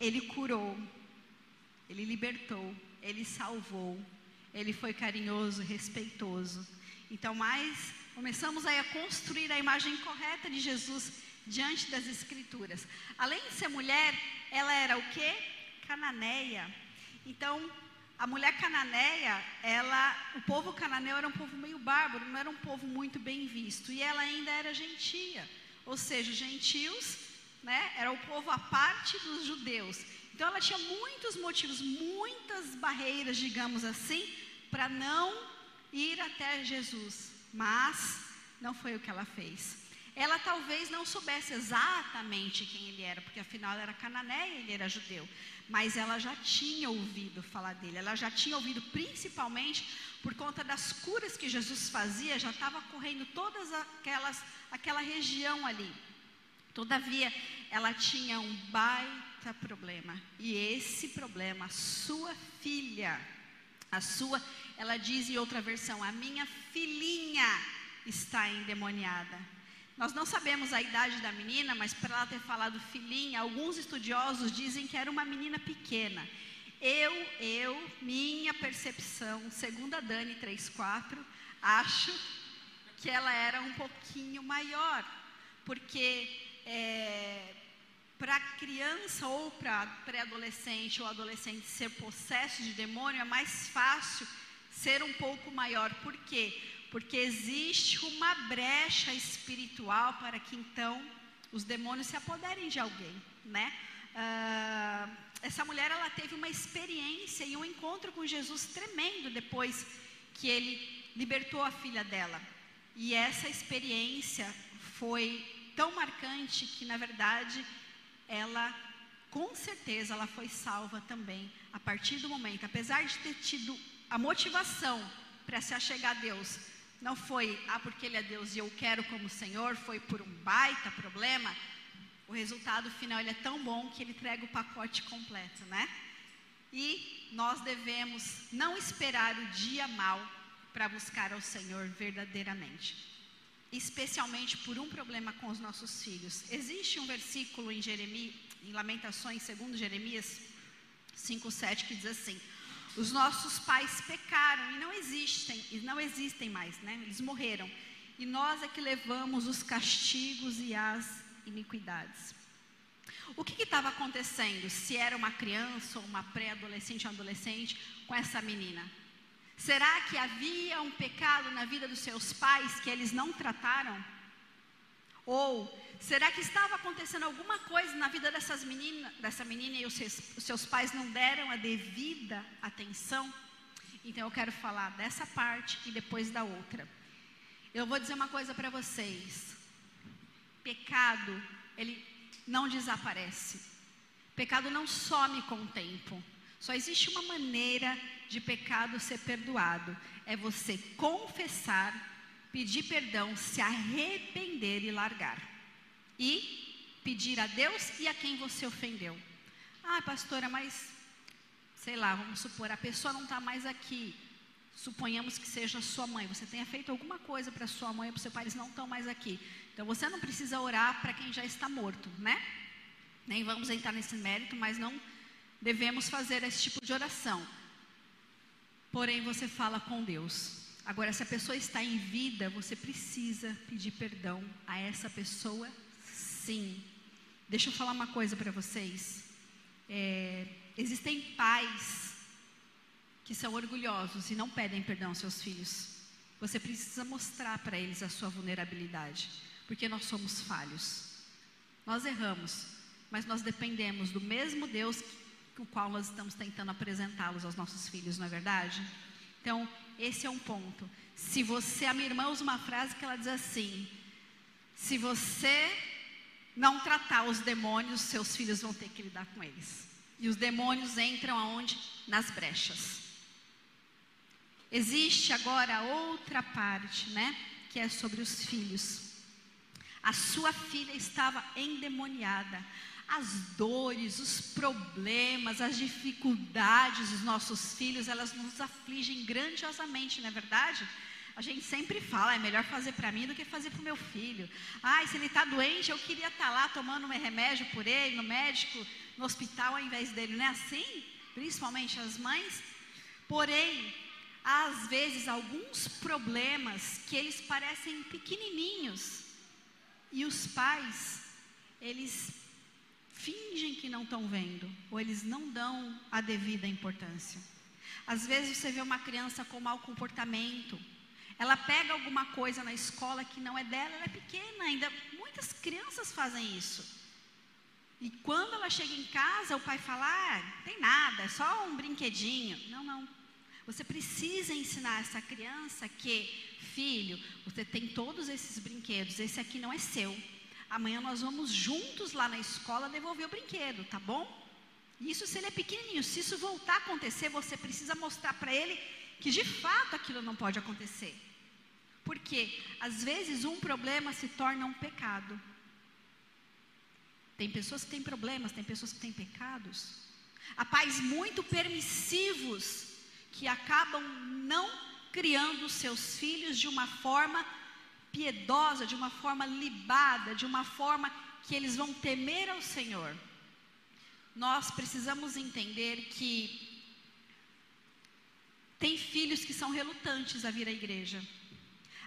ele curou, ele libertou, ele salvou, ele foi carinhoso, respeitoso. Então, mais começamos aí a construir a imagem correta de Jesus diante das escrituras. Além de ser mulher, ela era o quê? Cananeia. Então, a mulher cananeia, ela, o povo cananeu era um povo meio bárbaro, não era um povo muito bem visto, e ela ainda era gentia. Ou seja, gentios, né, era o povo à parte dos judeus. Então ela tinha muitos motivos, muitas barreiras, digamos assim, para não ir até Jesus, mas não foi o que ela fez. Ela talvez não soubesse exatamente quem ele era, porque afinal ela era cananeia e ele era judeu, mas ela já tinha ouvido falar dele, ela já tinha ouvido principalmente por conta das curas que Jesus fazia, já estava correndo todas aquelas aquela região ali. Todavia, ela tinha um baita problema, e esse problema, sua filha, a sua, ela diz em outra versão: A minha filhinha está endemoniada. Nós não sabemos a idade da menina, mas para ela ter falado filhinha, alguns estudiosos dizem que era uma menina pequena. Eu, eu, minha percepção, segundo a Dani 34, acho que ela era um pouquinho maior, porque é, para criança ou para pré-adolescente ou adolescente ser possesso de demônio é mais fácil ser um pouco maior. Por quê? Porque existe uma brecha espiritual para que então os demônios se apoderem de alguém, né? Uh, essa mulher ela teve uma experiência e um encontro com Jesus tremendo depois que ele libertou a filha dela. E essa experiência foi tão marcante que na verdade ela com certeza ela foi salva também a partir do momento, apesar de ter tido a motivação para se achegar a Deus, não foi ah porque ele é Deus e eu quero como Senhor, foi por um baita problema. O resultado final ele é tão bom que ele entrega o pacote completo, né? E nós devemos não esperar o dia mal para buscar ao Senhor verdadeiramente especialmente por um problema com os nossos filhos. Existe um versículo em Jeremias, em Lamentações, segundo Jeremias 5:7 que diz assim: Os nossos pais pecaram e não existem, e não existem mais, né? Eles morreram. E nós é que levamos os castigos e as iniquidades. O que estava acontecendo? Se era uma criança ou uma pré-adolescente ou adolescente com essa menina? Será que havia um pecado na vida dos seus pais que eles não trataram? Ou será que estava acontecendo alguma coisa na vida dessas menina, dessa menina e os seus, os seus pais não deram a devida atenção? Então eu quero falar dessa parte e depois da outra. Eu vou dizer uma coisa para vocês. Pecado, ele não desaparece. Pecado não some com o tempo. Só existe uma maneira de pecado ser perdoado. É você confessar, pedir perdão, se arrepender e largar. E pedir a Deus e a quem você ofendeu. Ah, pastora, mas sei lá, vamos supor, a pessoa não está mais aqui. Suponhamos que seja sua mãe. Você tenha feito alguma coisa para sua mãe ou para seu pai, eles não estão mais aqui. Então você não precisa orar para quem já está morto, né? Nem vamos entrar nesse mérito, mas não devemos fazer esse tipo de oração porém você fala com Deus. Agora, se a pessoa está em vida, você precisa pedir perdão a essa pessoa, sim. Deixa eu falar uma coisa para vocês. É, existem pais que são orgulhosos e não pedem perdão aos seus filhos. Você precisa mostrar para eles a sua vulnerabilidade, porque nós somos falhos. Nós erramos, mas nós dependemos do mesmo Deus o qual nós estamos tentando apresentá-los aos nossos filhos, não é verdade? Então, esse é um ponto. Se você, a minha irmã usa uma frase que ela diz assim: se você não tratar os demônios, seus filhos vão ter que lidar com eles. E os demônios entram aonde? Nas brechas. Existe agora outra parte, né? Que é sobre os filhos. A sua filha estava endemoniada. As dores, os problemas, as dificuldades dos nossos filhos, elas nos afligem grandiosamente, não é verdade? A gente sempre fala, é melhor fazer para mim do que fazer para o meu filho. Ai, se ele está doente, eu queria estar tá lá tomando um remédio por ele, no médico, no hospital ao invés dele. Não é assim? Principalmente as mães. Porém, às vezes alguns problemas que eles parecem pequenininhos e os pais, eles fingem que não estão vendo, ou eles não dão a devida importância. Às vezes você vê uma criança com mau comportamento, ela pega alguma coisa na escola que não é dela, ela é pequena ainda. Muitas crianças fazem isso. E quando ela chega em casa, o pai fala: ah, tem nada, é só um brinquedinho. Não, não. Você precisa ensinar essa criança que, filho, você tem todos esses brinquedos, esse aqui não é seu. Amanhã nós vamos juntos lá na escola devolver o brinquedo, tá bom? Isso se ele é pequenininho. Se isso voltar a acontecer, você precisa mostrar para ele que de fato aquilo não pode acontecer. Porque às vezes um problema se torna um pecado. Tem pessoas que têm problemas, tem pessoas que têm pecados. Há pais muito permissivos que acabam não criando seus filhos de uma forma piedosa, de uma forma libada, de uma forma que eles vão temer ao Senhor. Nós precisamos entender que tem filhos que são relutantes a vir à igreja.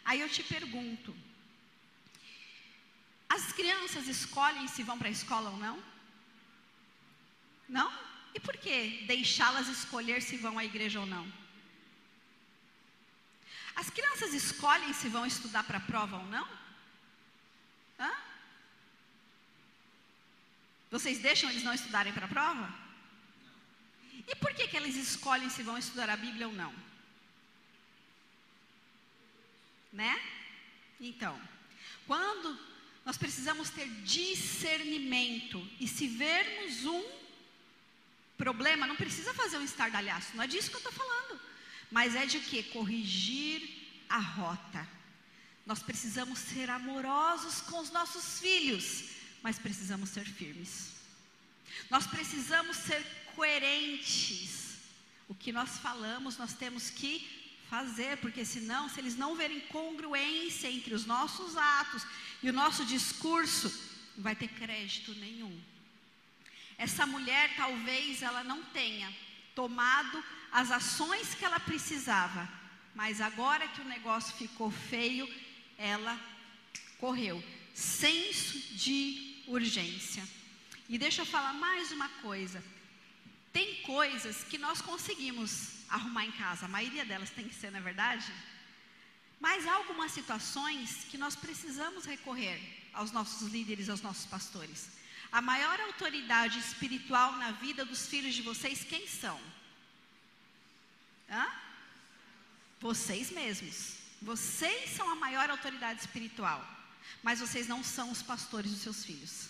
Aí eu te pergunto: as crianças escolhem se vão para a escola ou não? Não? E por que deixá-las escolher se vão à igreja ou não? As crianças escolhem se vão estudar para a prova ou não? Hã? Vocês deixam eles não estudarem para a prova? E por que, que eles escolhem se vão estudar a Bíblia ou não? Né? Então, quando nós precisamos ter discernimento e se vermos um problema, não precisa fazer um estardalhaço, não é disso que eu estou falando, mas é de que? Corrigir a rota. Nós precisamos ser amorosos com os nossos filhos, mas precisamos ser firmes. Nós precisamos ser coerentes. O que nós falamos, nós temos que fazer, porque senão, se eles não verem congruência entre os nossos atos e o nosso discurso, não vai ter crédito nenhum. Essa mulher talvez ela não tenha tomado as ações que ela precisava, mas agora que o negócio ficou feio, ela correu. Senso de urgência. E deixa eu falar mais uma coisa. Tem coisas que nós conseguimos arrumar em casa. A maioria delas tem que ser, na é verdade? Mas há algumas situações que nós precisamos recorrer aos nossos líderes, aos nossos pastores. A maior autoridade espiritual na vida dos filhos de vocês, quem são? Hã? Vocês mesmos. Vocês são a maior autoridade espiritual. Mas vocês não são os pastores dos seus filhos.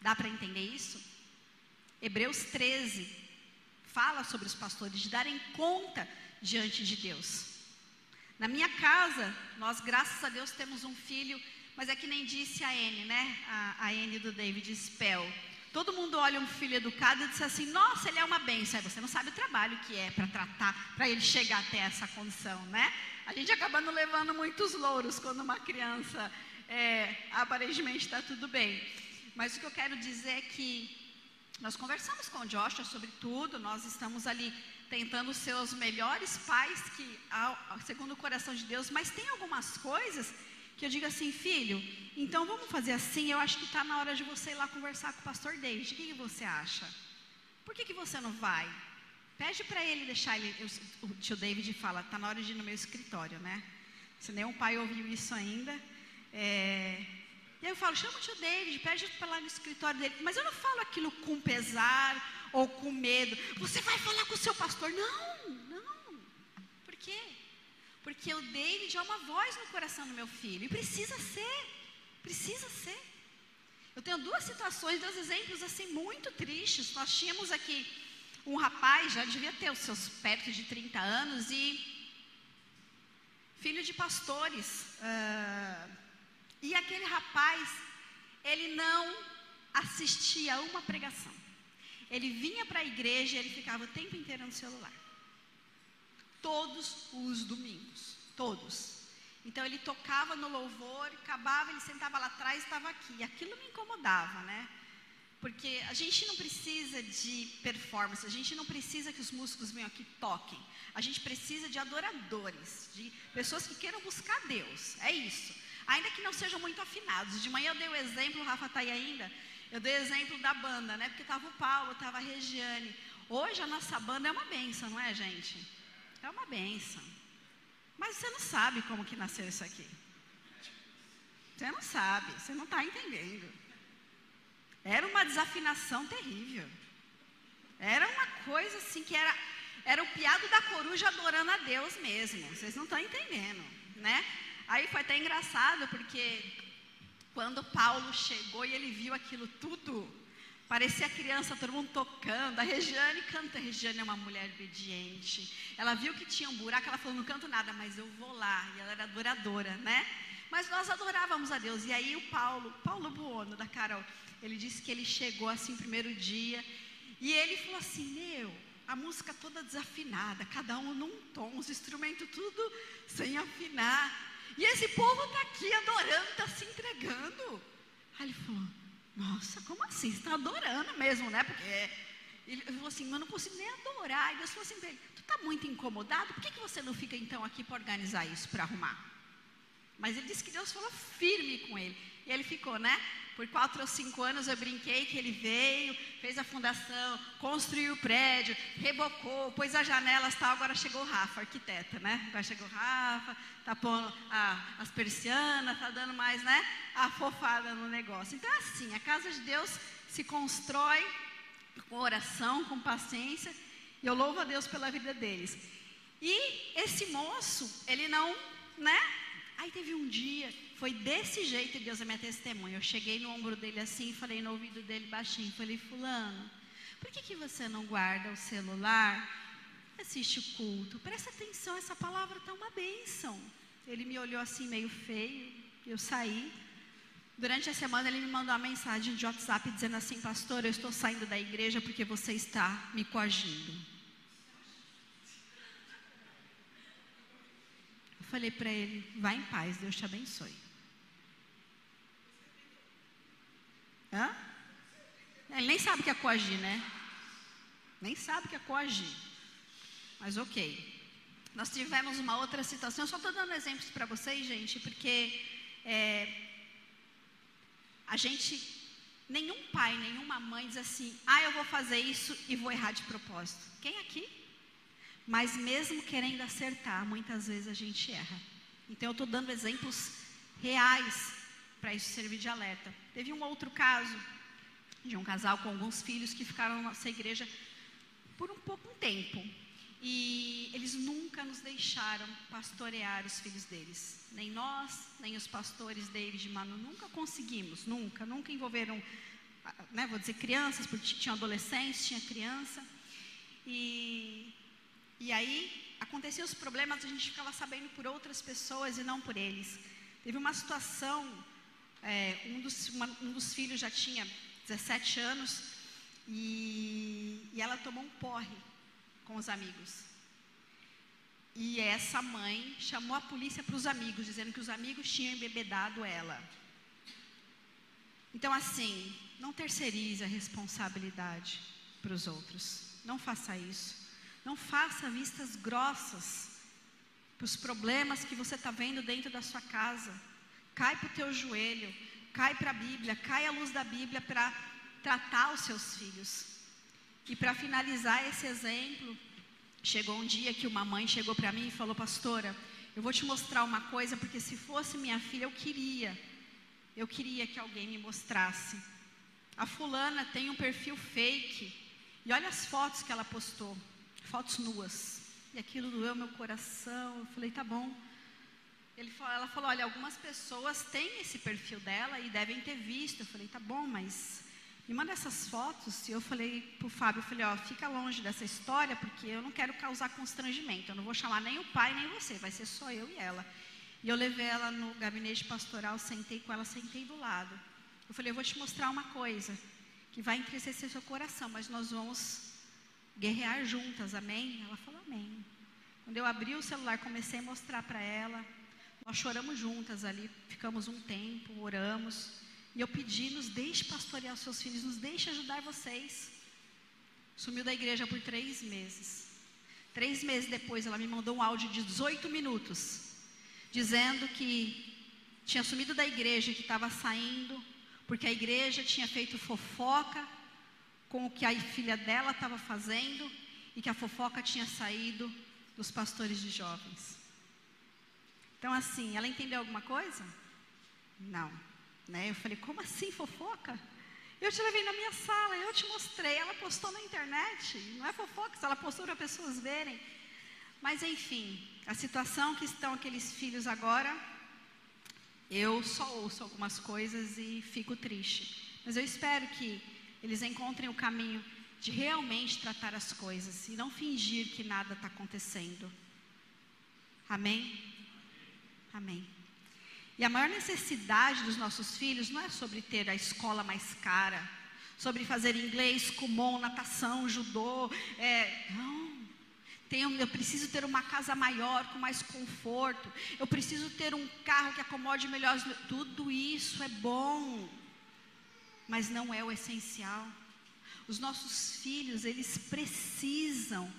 Dá para entender isso? Hebreus 13, fala sobre os pastores, de darem conta diante de Deus. Na minha casa, nós, graças a Deus, temos um filho, mas é que nem disse a Anne, né? A, a Anne do David Spell. Todo mundo olha um filho educado e diz assim: Nossa, ele é uma benção. Você não sabe o trabalho que é para tratar, para ele chegar até essa condição, né? A gente acaba não levando muitos louros quando uma criança é, aparentemente está tudo bem. Mas o que eu quero dizer é que nós conversamos com o Joshua sobre tudo, nós estamos ali tentando ser os melhores pais que, segundo o coração de Deus, mas tem algumas coisas que eu digo assim, filho, então vamos fazer assim, eu acho que está na hora de você ir lá conversar com o pastor David, o que, que você acha? Por que, que você não vai? Pede para ele deixar ele, o tio David fala, está na hora de ir no meu escritório, né? Se nenhum pai ouviu isso ainda, é, e aí eu falo, chama o tio David, pede para lá no escritório dele. Mas eu não falo aquilo com pesar ou com medo. Você vai falar com o seu pastor. Não, não. Por quê? Porque o David é uma voz no coração do meu filho. E precisa ser. Precisa ser. Eu tenho duas situações, dois exemplos assim muito tristes. Nós tínhamos aqui um rapaz, já devia ter os seus perto de 30 anos, e filho de pastores. Uh, E aquele rapaz, ele não assistia a uma pregação. Ele vinha para a igreja e ele ficava o tempo inteiro no celular. Todos os domingos, todos. Então ele tocava no louvor, acabava, ele sentava lá atrás e estava aqui. Aquilo me incomodava, né? Porque a gente não precisa de performance, a gente não precisa que os músicos venham aqui toquem. A gente precisa de adoradores, de pessoas que queiram buscar Deus. É isso. Ainda que não sejam muito afinados. De manhã eu dei o exemplo, o Rafa está aí ainda. Eu dei o exemplo da banda, né? Porque estava o Paulo, estava a Regiane. Hoje a nossa banda é uma benção, não é, gente? É uma benção. Mas você não sabe como que nasceu isso aqui. Você não sabe, você não está entendendo. Era uma desafinação terrível. Era uma coisa assim que era, era o piado da coruja adorando a Deus mesmo. Vocês não estão entendendo, né? Aí foi até engraçado porque quando Paulo chegou e ele viu aquilo tudo, parecia criança, todo mundo tocando. A Regiane canta. A Regiane é uma mulher obediente. Ela viu que tinha um buraco, ela falou: Não canto nada, mas eu vou lá. E ela era adoradora, né? Mas nós adorávamos a Deus. E aí o Paulo, Paulo Buono, da Carol, ele disse que ele chegou assim, primeiro dia, e ele falou assim: Meu, a música toda desafinada, cada um num tom, os instrumentos tudo sem afinar. E esse povo está aqui adorando, está se entregando. Aí ele falou: Nossa, como assim? Você está adorando mesmo, né? Porque ele falou assim: Eu não consigo nem adorar. E Deus falou assim para ele: Tu está muito incomodado? Por que, que você não fica então aqui para organizar isso, para arrumar? Mas ele disse que Deus falou firme com ele. E ele ficou, né? Por quatro ou cinco anos eu brinquei que ele veio, fez a fundação, construiu o prédio, rebocou, pôs as janelas tal. Agora chegou o Rafa, arquiteta, né? Agora chegou o Rafa, tá pondo a, as persianas, tá dando mais, né? A fofada no negócio. Então, assim, a casa de Deus se constrói com oração, com paciência. E eu louvo a Deus pela vida deles. E esse moço, ele não, né? Aí teve um dia foi desse jeito, Deus é minha testemunha. Eu cheguei no ombro dele assim falei no ouvido dele baixinho. Falei, fulano, por que, que você não guarda o celular? Assiste o culto. Presta atenção, essa palavra está uma bênção. Ele me olhou assim meio feio. Eu saí. Durante a semana ele me mandou uma mensagem de WhatsApp dizendo assim, pastor, eu estou saindo da igreja porque você está me coagindo. Eu falei para ele, vá em paz, Deus te abençoe. Hã? Ele nem sabe o que é coagir, né? Nem sabe o que é coagir. Mas ok. Nós tivemos uma outra situação, eu só estou dando exemplos para vocês, gente, porque é, a gente, nenhum pai, nenhuma mãe diz assim, ah, eu vou fazer isso e vou errar de propósito. Quem aqui? Mas mesmo querendo acertar, muitas vezes a gente erra. Então eu estou dando exemplos reais para isso servir de alerta. Teve um outro caso de um casal com alguns filhos que ficaram na nossa igreja por um pouco tempo. E eles nunca nos deixaram pastorear os filhos deles. Nem nós, nem os pastores David e Manu, nunca conseguimos, nunca, nunca envolveram, né, vou dizer crianças, porque tinha adolescentes, tinha criança. E, e aí aconteciam os problemas, a gente ficava sabendo por outras pessoas e não por eles. Teve uma situação é, um, dos, uma, um, dos, filhos já tinha 17 anos e, e ela tomou um porre com os amigos. E essa mãe chamou a polícia para os amigos, dizendo que os amigos tinham embebedado ela. Então, assim, não terceirize a responsabilidade para os outros. Não faça isso. Não faça vistas grossas para os problemas que você está vendo dentro da sua casa cai para o teu joelho, cai para a Bíblia, cai à luz da Bíblia para tratar os seus filhos. E para finalizar esse exemplo, chegou um dia que uma mãe chegou para mim e falou: Pastora, eu vou te mostrar uma coisa, porque se fosse minha filha, eu queria, eu queria que alguém me mostrasse. A fulana tem um perfil fake, e olha as fotos que ela postou, fotos nuas. E aquilo doeu meu coração. Eu falei: Tá bom. Ele, ela falou: olha, algumas pessoas têm esse perfil dela e devem ter visto. Eu falei: tá bom, mas me manda essas fotos. E eu falei para o Fábio: eu falei, ó, fica longe dessa história, porque eu não quero causar constrangimento. Eu não vou chamar nem o pai nem você, vai ser só eu e ela. E eu levei ela no gabinete pastoral, sentei com ela, sentei do lado. Eu falei, eu vou te mostrar uma coisa que vai entristecer seu coração, mas nós vamos guerrear juntas, amém? Ela falou, amém. Quando eu abri o celular, comecei a mostrar para ela, nós choramos juntas ali, ficamos um tempo, oramos. E eu pedi, nos deixe pastorear os seus filhos, nos deixe ajudar vocês. Sumiu da igreja por três meses. Três meses depois, ela me mandou um áudio de 18 minutos, dizendo que tinha sumido da igreja, que estava saindo, porque a igreja tinha feito fofoca com o que a filha dela estava fazendo e que a fofoca tinha saído dos pastores de jovens. Então, assim, ela entendeu alguma coisa? Não. Né? Eu falei, como assim fofoca? Eu te levei na minha sala, eu te mostrei. Ela postou na internet. Não é fofoca, ela postou para pessoas verem. Mas enfim, a situação que estão aqueles filhos agora, eu só ouço algumas coisas e fico triste. Mas eu espero que eles encontrem o caminho de realmente tratar as coisas e não fingir que nada está acontecendo. Amém? Amém. E a maior necessidade dos nossos filhos não é sobre ter a escola mais cara, sobre fazer inglês, kumon, natação, judô. É, não. Tenho, eu preciso ter uma casa maior, com mais conforto. Eu preciso ter um carro que acomode melhor. Tudo isso é bom, mas não é o essencial. Os nossos filhos, eles precisam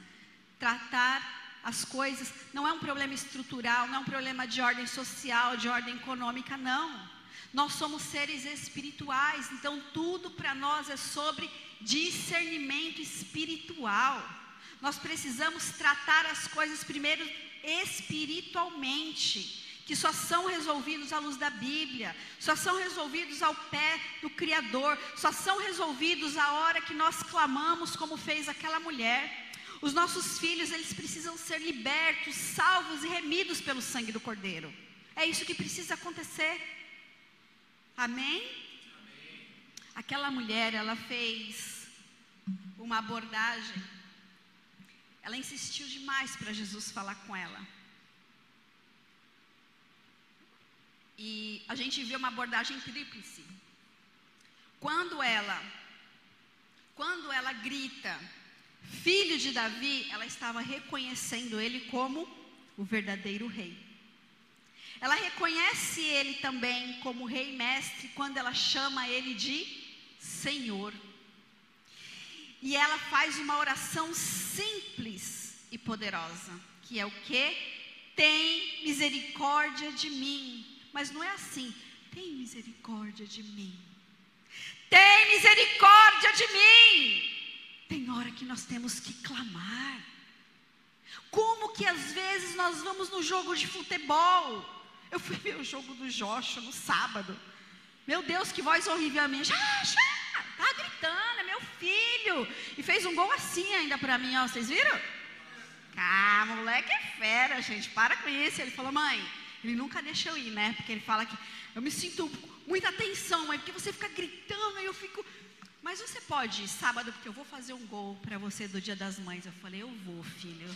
tratar as coisas, não é um problema estrutural, não é um problema de ordem social, de ordem econômica, não. Nós somos seres espirituais, então tudo para nós é sobre discernimento espiritual. Nós precisamos tratar as coisas primeiro espiritualmente, que só são resolvidos à luz da Bíblia, só são resolvidos ao pé do Criador, só são resolvidos a hora que nós clamamos, como fez aquela mulher. Os nossos filhos, eles precisam ser libertos, salvos e remidos pelo sangue do Cordeiro. É isso que precisa acontecer. Amém? Amém. Aquela mulher, ela fez uma abordagem. Ela insistiu demais para Jesus falar com ela. E a gente vê uma abordagem tríplice. Quando ela, quando ela grita, filho de Davi, ela estava reconhecendo ele como o verdadeiro rei. Ela reconhece ele também como rei mestre quando ela chama ele de Senhor. E ela faz uma oração simples e poderosa, que é o que? Tem misericórdia de mim. Mas não é assim, tem misericórdia de mim. Tem misericórdia de mim. Tem hora que nós temos que clamar. Como que às vezes nós vamos no jogo de futebol? Eu fui ver o jogo do Joshua no sábado. Meu Deus, que voz horrível a minha. Já, já, tá gritando, é meu filho. E fez um gol assim ainda para mim, ó. Vocês viram? Ah, moleque é fera, gente. Para com isso. Ele falou, mãe, ele nunca deixa eu ir, né? Porque ele fala que eu me sinto muita atenção, mãe, porque você fica gritando e eu fico mas você pode ir sábado, porque eu vou fazer um gol para você do Dia das Mães. Eu falei, eu vou, filho.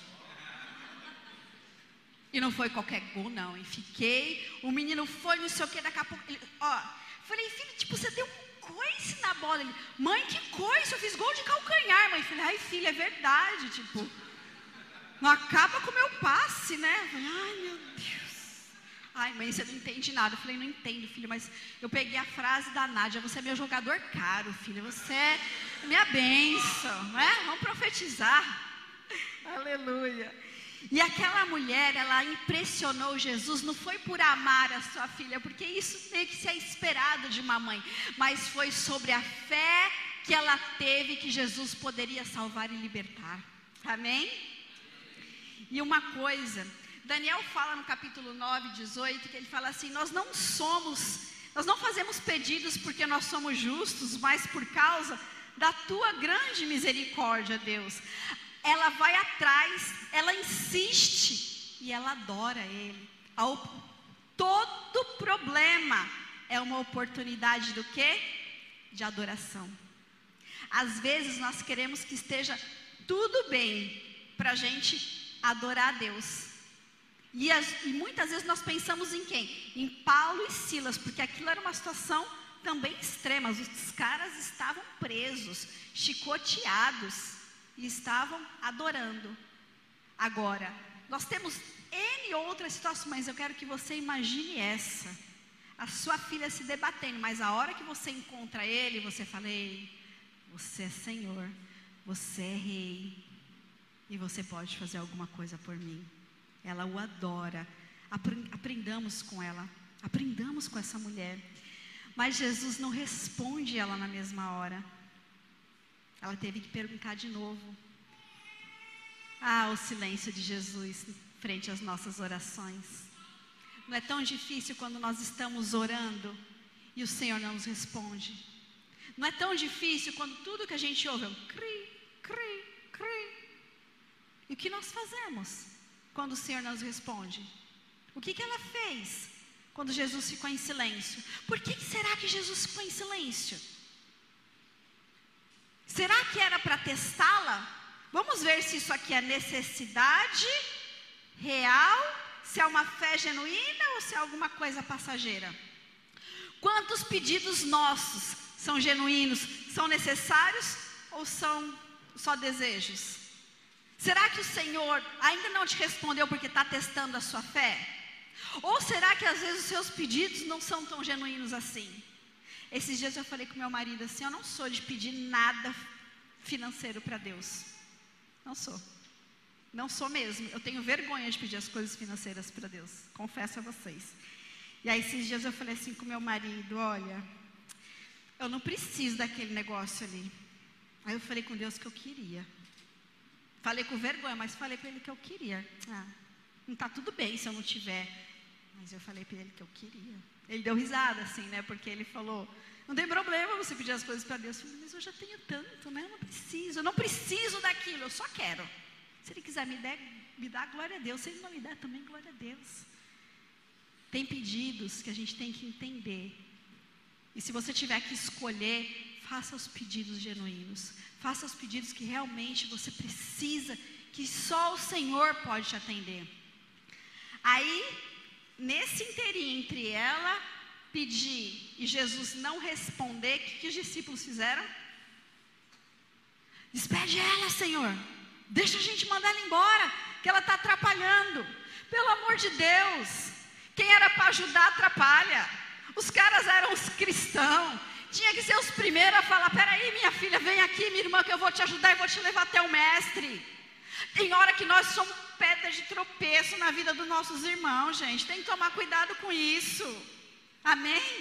E não foi qualquer gol, não. E fiquei, o menino foi, não sei o que, daqui a pouco. Ele, ó, falei, filho, tipo, você deu um coice na bola. Ele, mãe, que coice? Eu fiz gol de calcanhar, mãe. Falei, ai, filho, é verdade, tipo. Não acaba com o meu passe, né? Falei, ai, meu Deus. Ai, mãe, você não entende nada. Eu falei, não entendo, filho, mas eu peguei a frase da Nádia: você é meu jogador caro, filho, você é minha bênção, não é? Vamos profetizar. [LAUGHS] Aleluia. E aquela mulher, ela impressionou Jesus, não foi por amar a sua filha, porque isso meio que se é esperado de uma mãe, mas foi sobre a fé que ela teve que Jesus poderia salvar e libertar. Amém? E uma coisa, Daniel fala no capítulo 9, 18, que ele fala assim: Nós não somos, nós não fazemos pedidos porque nós somos justos, mas por causa da tua grande misericórdia, Deus. Ela vai atrás, ela insiste e ela adora Ele. Todo problema é uma oportunidade do que? De adoração. Às vezes nós queremos que esteja tudo bem para a gente adorar a Deus. E, as, e, muitas vezes nós pensamos em quem? Em Paulo e Silas, porque aquilo era uma situação também extrema. Os caras estavam presos, chicoteados e estavam adorando. Agora, nós temos N outras situações, mas eu quero que você imagine essa. A sua filha se debatendo, mas a hora que você encontra ele, você fala: Ei, você é Senhor, você é Rei, e você pode fazer alguma coisa por mim. Ela o adora. Aprendamos com ela, aprendamos com essa mulher. Mas Jesus não responde ela na mesma hora. Ela teve que perguntar de novo. Ah, o silêncio de Jesus frente às nossas orações. Não é tão difícil quando nós estamos orando e o Senhor não nos responde. Não é tão difícil quando tudo que a gente ouve é um cri, cri, cri. E o que nós fazemos quando o Senhor nos responde? O que, que ela fez? quando Jesus ficou em silêncio. Por que será que Jesus ficou em silêncio? Será que era para testá-la? Vamos ver se isso aqui é necessidade real, se é uma fé genuína ou se é alguma coisa passageira. Quantos pedidos nossos são genuínos, são necessários ou são só desejos? Será que o Senhor ainda não te respondeu porque está testando a sua fé? Ou será que às vezes os seus pedidos não são tão genuínos assim? Esses dias eu falei com meu marido assim: eu não sou de pedir nada financeiro para Deus. Não sou. Não sou mesmo. Eu tenho vergonha de pedir as coisas financeiras para Deus. Confesso a vocês. E aí esses dias eu falei assim com meu marido: olha, eu não preciso daquele negócio ali. Aí eu falei com Deus que eu queria. Falei com vergonha, mas falei com ele que eu queria. Ah, não está tudo bem se eu não tiver. Mas eu falei para ele que eu queria. Ele deu risada, assim, né? Porque ele falou: não tem problema você pedir as coisas para Deus. Eu falei, mas eu já tenho tanto, né? Eu não preciso, eu não preciso daquilo, eu só quero. Se Ele quiser me dar, me dá glória a Deus. Se Ele não me der, também glória a Deus. Tem pedidos que a gente tem que entender. E se você tiver que escolher, faça os pedidos genuínos. Faça os pedidos que realmente você precisa, que só o Senhor pode te atender. Aí nesse inteirinho entre ela pedir e Jesus não responder, o que, que os discípulos fizeram? Despede ela, Senhor. Deixa a gente mandar ela embora, que ela está atrapalhando. Pelo amor de Deus. Quem era para ajudar, atrapalha. Os caras eram os cristãos. Tinha que ser os primeiros a falar: peraí, minha filha, vem aqui, minha irmã, que eu vou te ajudar e vou te levar até o mestre. Tem hora que nós somos pedra de tropeço na vida dos nossos irmãos, gente. Tem que tomar cuidado com isso. Amém?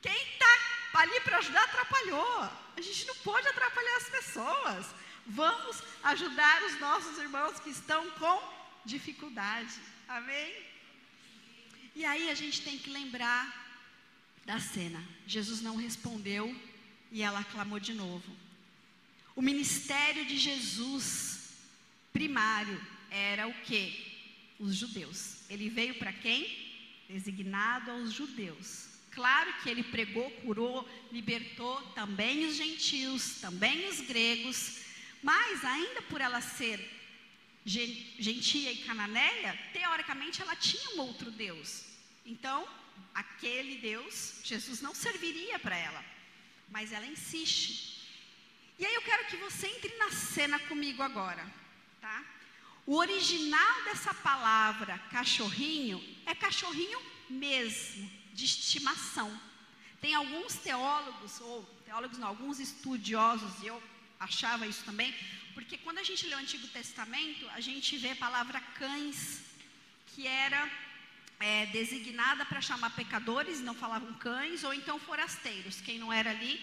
Quem está ali para ajudar atrapalhou. A gente não pode atrapalhar as pessoas. Vamos ajudar os nossos irmãos que estão com dificuldade. Amém? E aí a gente tem que lembrar da cena. Jesus não respondeu e ela clamou de novo. O ministério de Jesus primário era o que? Os judeus. Ele veio para quem? Designado aos judeus. Claro que ele pregou, curou, libertou também os gentios, também os gregos, mas ainda por ela ser gentia e cananeia, teoricamente ela tinha um outro Deus. Então, aquele Deus, Jesus não serviria para ela, mas ela insiste. E aí eu quero que você entre na cena comigo agora. Tá? O original dessa palavra cachorrinho é cachorrinho mesmo, de estimação. Tem alguns teólogos, ou teólogos não, alguns estudiosos, e eu achava isso também, porque quando a gente lê o Antigo Testamento, a gente vê a palavra cães, que era é, designada para chamar pecadores, não falavam cães, ou então forasteiros, quem não era ali,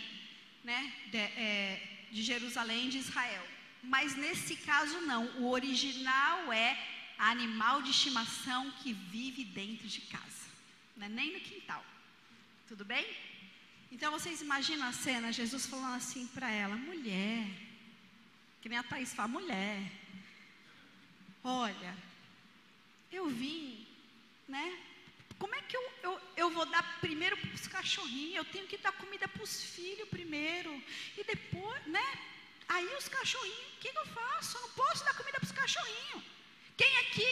né, de, é, de Jerusalém, de Israel. Mas nesse caso não, o original é animal de estimação que vive dentro de casa, não é nem no quintal. Tudo bem? Então vocês imaginam a cena, Jesus falando assim para ela, mulher, que nem a Thaís fala, mulher, olha, eu vim, né? Como é que eu, eu, eu vou dar primeiro para os cachorrinhos? Eu tenho que dar comida para os filhos primeiro. E depois, né? Aí os cachorrinhos, o que, que eu faço? Eu não posso dar comida para os cachorrinhos. Quem aqui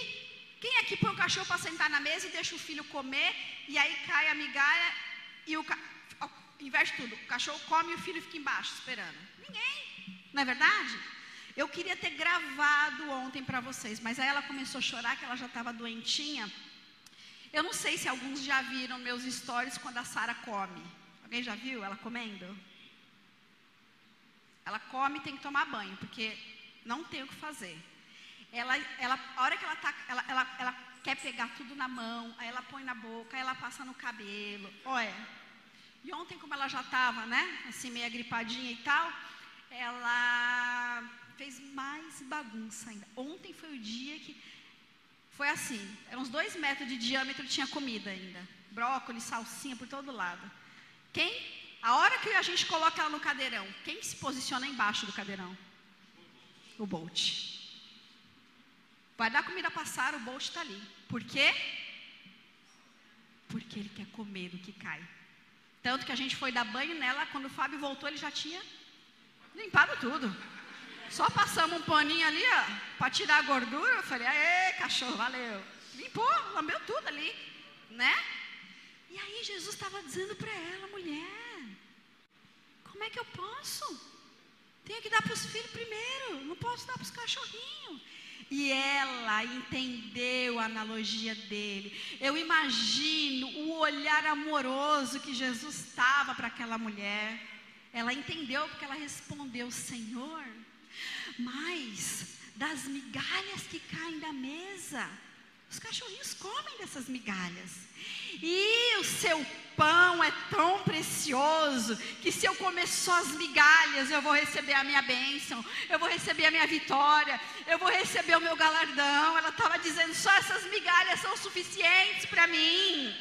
Quem aqui põe o cachorro para sentar na mesa e deixa o filho comer e aí cai a migalha e o inverte tudo. O cachorro come e o filho fica embaixo esperando. Ninguém. Não é verdade? Eu queria ter gravado ontem para vocês, mas aí ela começou a chorar que ela já estava doentinha. Eu não sei se alguns já viram meus stories quando a Sara come. Alguém já viu ela comendo? Ela come e tem que tomar banho, porque não tem o que fazer. Ela, ela, a hora que ela, tá, ela, ela, ela quer pegar tudo na mão, aí ela põe na boca, aí ela passa no cabelo. Olha. E ontem, como ela já estava, né, assim, meio gripadinha e tal, ela fez mais bagunça ainda. Ontem foi o dia que foi assim, eram uns dois metros de diâmetro tinha comida ainda. Brócolis, salsinha por todo lado. Quem? A hora que a gente coloca ela no cadeirão, quem se posiciona embaixo do cadeirão? O Bolt. Vai dar comida passar, o Bolt está ali. Por quê? Porque ele quer comer do que cai. Tanto que a gente foi dar banho nela, quando o Fábio voltou, ele já tinha limpado tudo. Só passamos um paninho ali, ó, para tirar a gordura. Eu falei, aê, cachorro, valeu. Limpou, lambeu tudo ali, né? E aí Jesus estava dizendo para ela, mulher, como é que eu posso? Tenho que dar para os filhos primeiro, não posso dar para os cachorrinhos. E ela entendeu a analogia dele. Eu imagino o olhar amoroso que Jesus estava para aquela mulher. Ela entendeu porque ela respondeu: Senhor, mas das migalhas que caem da mesa, os cachorrinhos comem dessas migalhas. E o seu pão é tão precioso que se eu comer só as migalhas, eu vou receber a minha bênção, eu vou receber a minha vitória, eu vou receber o meu galardão. Ela estava dizendo: só essas migalhas são suficientes para mim.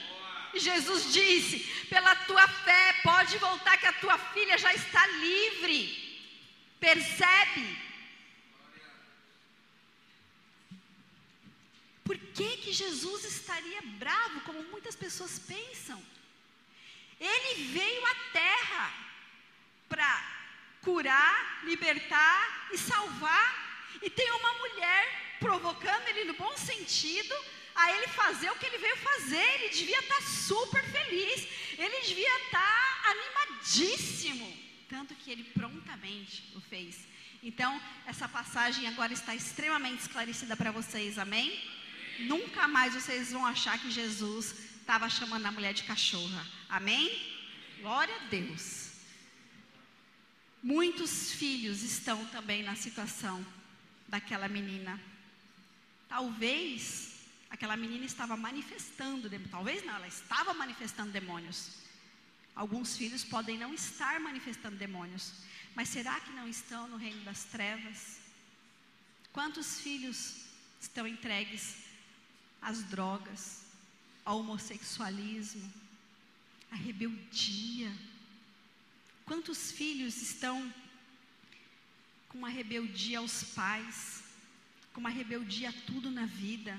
E Jesus disse: pela tua fé, pode voltar que a tua filha já está livre. Percebe? Por que, que Jesus estaria bravo, como muitas pessoas pensam? Ele veio à terra para curar, libertar e salvar. E tem uma mulher provocando ele no bom sentido a ele fazer o que ele veio fazer. Ele devia estar super feliz, ele devia estar animadíssimo. Tanto que ele prontamente o fez. Então, essa passagem agora está extremamente esclarecida para vocês, amém? Nunca mais vocês vão achar que Jesus estava chamando a mulher de cachorra. Amém? Glória a Deus. Muitos filhos estão também na situação daquela menina. Talvez aquela menina estava manifestando, talvez não, ela estava manifestando demônios. Alguns filhos podem não estar manifestando demônios, mas será que não estão no reino das trevas? Quantos filhos estão entregues as drogas, ao homossexualismo, a rebeldia. Quantos filhos estão com uma rebeldia aos pais, com uma rebeldia a tudo na vida,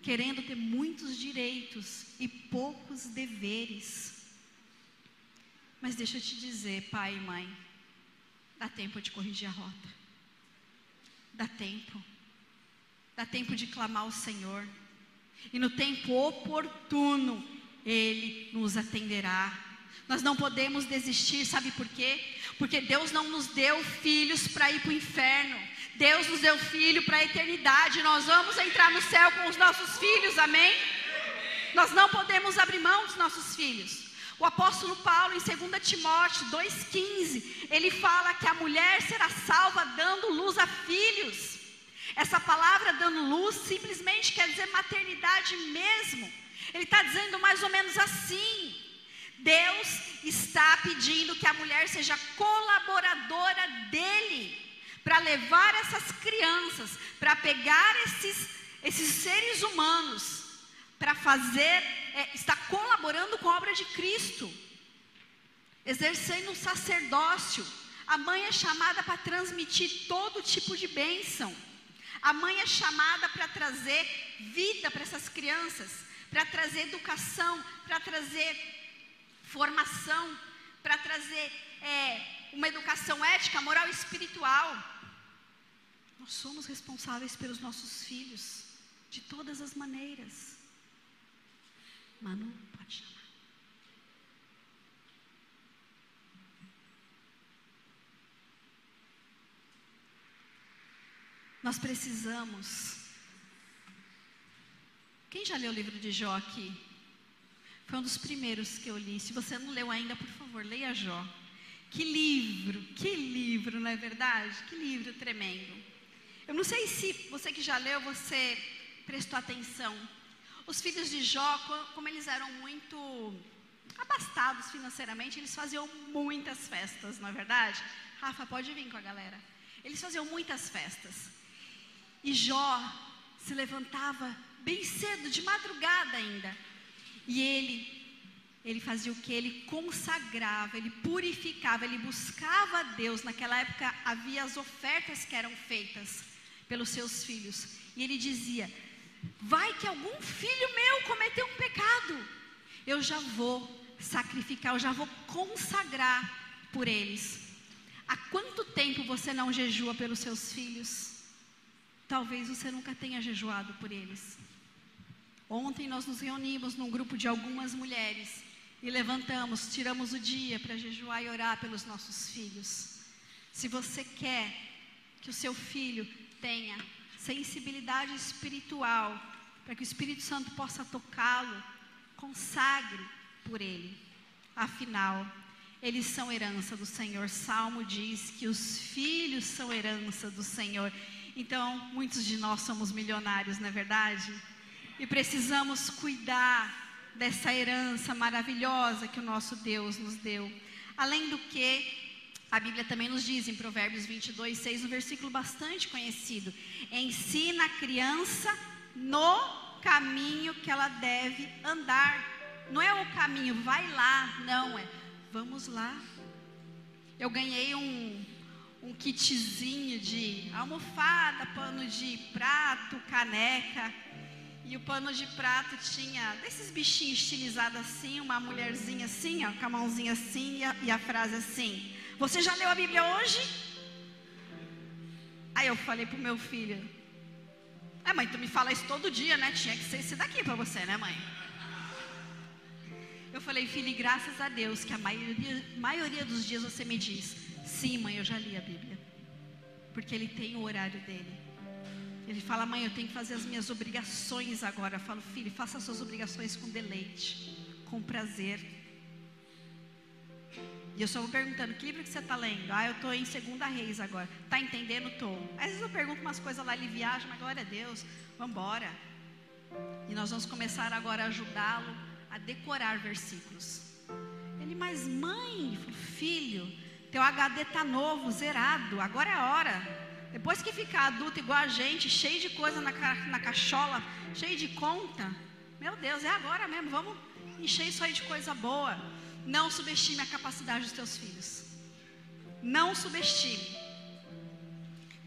querendo ter muitos direitos e poucos deveres. Mas deixa eu te dizer, pai e mãe, dá tempo de corrigir a rota. Dá tempo. Dá tempo de clamar ao Senhor. E no tempo oportuno, Ele nos atenderá. Nós não podemos desistir, sabe por quê? Porque Deus não nos deu filhos para ir para o inferno. Deus nos deu filho para a eternidade. Nós vamos entrar no céu com os nossos filhos, amém? Nós não podemos abrir mão dos nossos filhos. O apóstolo Paulo, em 2 Timóteo 2,15, ele fala que a mulher será salva dando luz a filhos. Essa palavra dando luz simplesmente quer dizer maternidade mesmo. Ele está dizendo mais ou menos assim: Deus está pedindo que a mulher seja colaboradora dele, para levar essas crianças, para pegar esses, esses seres humanos, para fazer, é, está colaborando com a obra de Cristo, exercendo um sacerdócio. A mãe é chamada para transmitir todo tipo de bênção. A mãe é chamada para trazer vida para essas crianças, para trazer educação, para trazer formação, para trazer é, uma educação ética, moral e espiritual. Nós somos responsáveis pelos nossos filhos. de todas as maneiras. Manu, pode chamar. Nós precisamos. Quem já leu o livro de Jó aqui? Foi um dos primeiros que eu li. Se você não leu ainda, por favor, leia Jó. Que livro, que livro, não é verdade? Que livro tremendo. Eu não sei se você que já leu, você prestou atenção. Os filhos de Jó, como eles eram muito abastados financeiramente, eles faziam muitas festas, não é verdade? Rafa, pode vir com a galera. Eles faziam muitas festas. E Jó se levantava bem cedo, de madrugada ainda. E ele, ele fazia o que? Ele consagrava, ele purificava, ele buscava a Deus. Naquela época havia as ofertas que eram feitas pelos seus filhos. E ele dizia: Vai que algum filho meu cometeu um pecado, eu já vou sacrificar, eu já vou consagrar por eles. Há quanto tempo você não jejua pelos seus filhos? Talvez você nunca tenha jejuado por eles. Ontem nós nos reunimos num grupo de algumas mulheres e levantamos, tiramos o dia para jejuar e orar pelos nossos filhos. Se você quer que o seu filho tenha sensibilidade espiritual, para que o Espírito Santo possa tocá-lo, consagre por ele. Afinal, eles são herança do Senhor. Salmo diz que os filhos são herança do Senhor. Então, muitos de nós somos milionários, não é verdade? E precisamos cuidar dessa herança maravilhosa que o nosso Deus nos deu. Além do que, a Bíblia também nos diz em Provérbios 22, 6, um versículo bastante conhecido: Ensina a criança no caminho que ela deve andar. Não é o caminho, vai lá, não, é vamos lá. Eu ganhei um, um kitzinho de almofada, pano de prato, caneca. E o pano de prato tinha desses bichinhos estilizados assim, uma mulherzinha assim, ó, com a mãozinha assim e a, e a frase assim: Você já leu a Bíblia hoje? Aí eu falei pro meu filho: É, mãe, tu me fala isso todo dia, né? Tinha que ser esse daqui para você, né, mãe? Eu falei, filho, graças a Deus que a maioria, maioria dos dias você me diz: Sim, mãe, eu já li a Bíblia. Porque ele tem o horário dele. Ele fala, mãe, eu tenho que fazer as minhas obrigações agora. Eu falo, filho, faça as suas obrigações com deleite, com prazer. E eu só vou perguntando, que livro que você está lendo? Ah, eu estou em Segunda Reis agora. Está entendendo? Estou. Às vezes eu pergunto umas coisas lá, ele viaja, mas glória a Deus, vamos embora. E nós vamos começar agora a ajudá-lo a decorar versículos. Ele, mas mãe, filho, teu HD está novo, zerado, agora é a hora. Depois que ficar adulto igual a gente, cheio de coisa na, ca na cachola, cheio de conta, meu Deus, é agora mesmo, vamos encher isso aí de coisa boa. Não subestime a capacidade dos teus filhos. Não subestime.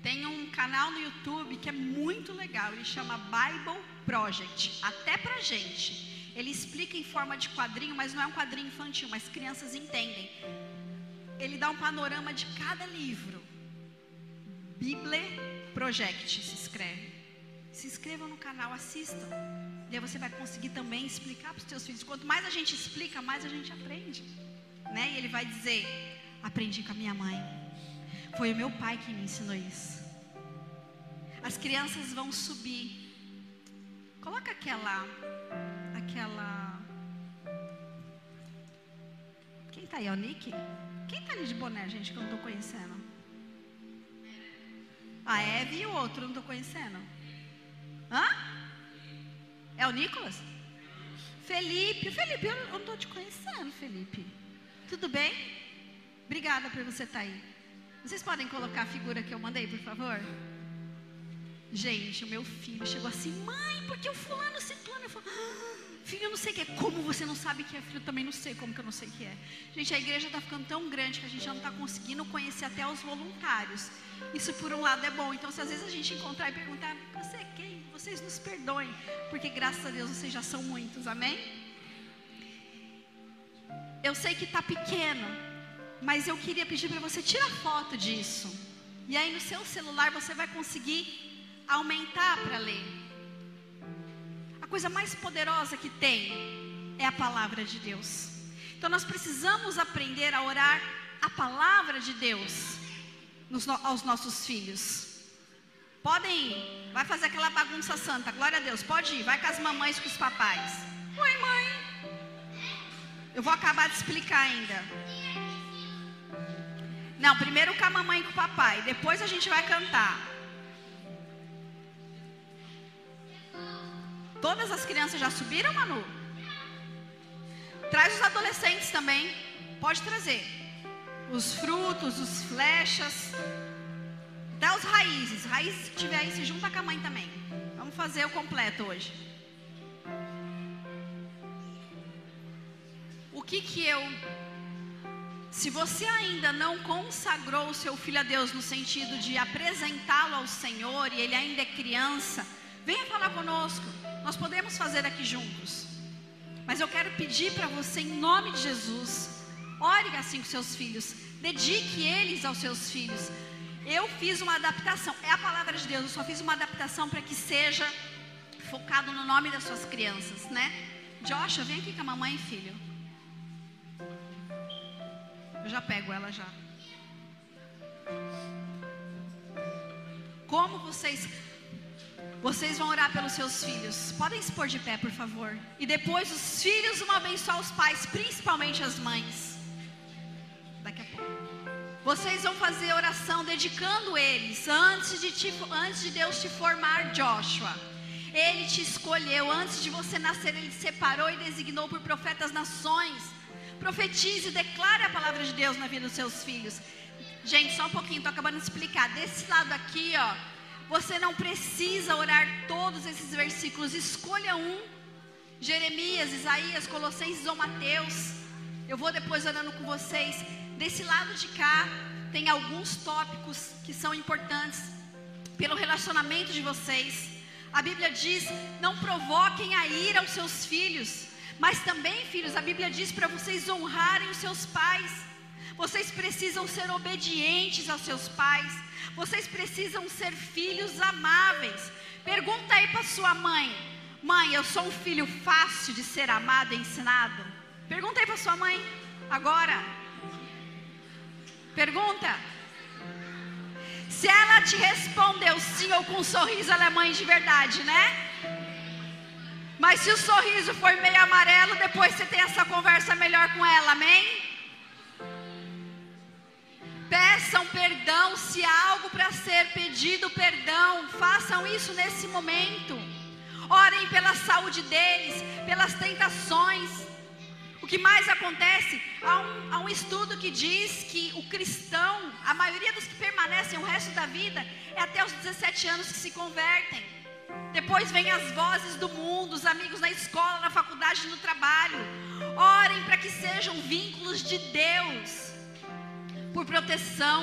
Tem um canal no YouTube que é muito legal, ele chama Bible Project, até pra gente. Ele explica em forma de quadrinho, mas não é um quadrinho infantil, mas crianças entendem ele dá um panorama de cada livro. Bible Project se escreve. Se inscrevam no canal, assistam. E aí você vai conseguir também explicar para os seus filhos. Quanto mais a gente explica, mais a gente aprende. Né? E ele vai dizer: Aprendi com a minha mãe. Foi o meu pai que me ensinou isso. As crianças vão subir. Coloca aquela. Aquela. Quem está aí? É o Nick? Quem está ali de boné, gente, que eu não estou conhecendo? A Eve e o outro, não estou conhecendo. Hã? É o Nicolas? Felipe, Felipe, eu não estou te conhecendo, Felipe. Tudo bem? Obrigada por você estar tá aí. Vocês podem colocar a figura que eu mandei, por favor? Gente, o meu filho chegou assim, mãe, porque o fulano ciclano. Eu falo, ah, Filho, eu não sei o que é. Como você não sabe que é filho, eu também não sei como que eu não sei o que é. Gente, a igreja está ficando tão grande que a gente já não está conseguindo conhecer até os voluntários. Isso por um lado é bom. Então, se às vezes a gente encontrar e perguntar, você é quem? Vocês nos perdoem. Porque graças a Deus vocês já são muitos, amém? Eu sei que está pequeno, mas eu queria pedir para você tirar foto disso. E aí no seu celular você vai conseguir aumentar para ler. A coisa mais poderosa que tem é a palavra de Deus. Então nós precisamos aprender a orar a palavra de Deus nos, aos nossos filhos. Podem ir, vai fazer aquela bagunça santa, glória a Deus, pode ir, vai com as mamães, com os papais. Oi, mãe. Eu vou acabar de explicar ainda. Não, primeiro com a mamãe e com o papai, depois a gente vai cantar. Todas as crianças já subiram, Manu? Traz os adolescentes também. Pode trazer. Os frutos, os flechas. Dá os raízes. Raízes que tiver aí, se junta com a mãe também. Vamos fazer o completo hoje. O que que eu se você ainda não consagrou o seu filho a Deus no sentido de apresentá-lo ao Senhor e ele ainda é criança, venha falar conosco. Nós podemos fazer aqui juntos. Mas eu quero pedir para você, em nome de Jesus, ore assim com seus filhos, dedique eles aos seus filhos. Eu fiz uma adaptação, é a palavra de Deus, eu só fiz uma adaptação para que seja focado no nome das suas crianças, né? Joshua, vem aqui com a mamãe, filho. Eu já pego ela já. Como vocês vocês vão orar pelos seus filhos. Podem se pôr de pé, por favor. E depois os filhos vão abençoar os pais, principalmente as mães. Daqui a pouco. Vocês vão fazer oração dedicando eles antes de, te, antes de Deus te formar, Joshua. Ele te escolheu antes de você nascer, ele te separou e designou por profetas nações. Profetize, declare a palavra de Deus na vida dos seus filhos. Gente, só um pouquinho, estou acabando de explicar. Desse lado aqui, ó, você não precisa orar todos esses versículos, escolha um. Jeremias, Isaías, Colossenses ou Mateus. Eu vou depois orando com vocês. Desse lado de cá, tem alguns tópicos que são importantes pelo relacionamento de vocês. A Bíblia diz: não provoquem a ira aos seus filhos. Mas também, filhos, a Bíblia diz para vocês honrarem os seus pais. Vocês precisam ser obedientes aos seus pais. Vocês precisam ser filhos amáveis. Pergunta aí para sua mãe: Mãe, eu sou um filho fácil de ser amado e ensinado? Pergunta aí para sua mãe agora. Pergunta. Se ela te respondeu sim ou com um sorriso, ela é mãe de verdade, né? Mas se o sorriso for meio amarelo, depois você tem essa conversa melhor com ela, amém? Peçam perdão se há algo para ser pedido perdão. Façam isso nesse momento. Orem pela saúde deles, pelas tentações. O que mais acontece? Há um, há um, estudo que diz que o cristão, a maioria dos que permanecem o resto da vida, é até os 17 anos que se convertem. Depois vem as vozes do mundo, os amigos na escola, na faculdade, no trabalho. Orem para que sejam vínculos de Deus por proteção.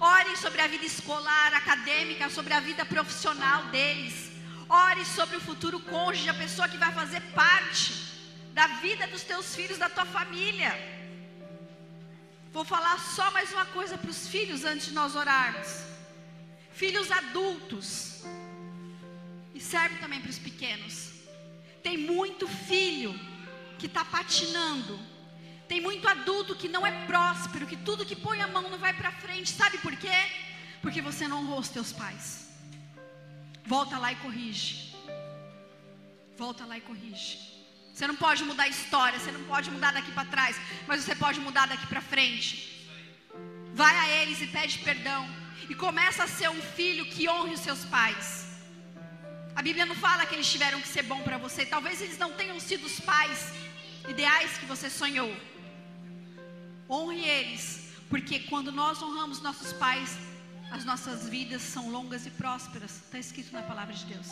Ore sobre a vida escolar, acadêmica, sobre a vida profissional deles. Ore sobre o futuro cônjuge, a pessoa que vai fazer parte da vida dos teus filhos, da tua família. Vou falar só mais uma coisa para os filhos antes de nós orarmos. Filhos adultos. E serve também para os pequenos. Tem muito filho que está patinando tem muito adulto que não é próspero, que tudo que põe a mão não vai para frente. Sabe por quê? Porque você não honrou os teus pais. Volta lá e corrige. Volta lá e corrige. Você não pode mudar a história, você não pode mudar daqui para trás, mas você pode mudar daqui para frente. Vai a eles e pede perdão. E começa a ser um filho que honre os seus pais. A Bíblia não fala que eles tiveram que ser bom para você. Talvez eles não tenham sido os pais ideais que você sonhou. Honre eles, porque quando nós honramos nossos pais, as nossas vidas são longas e prósperas. Está escrito na palavra de Deus.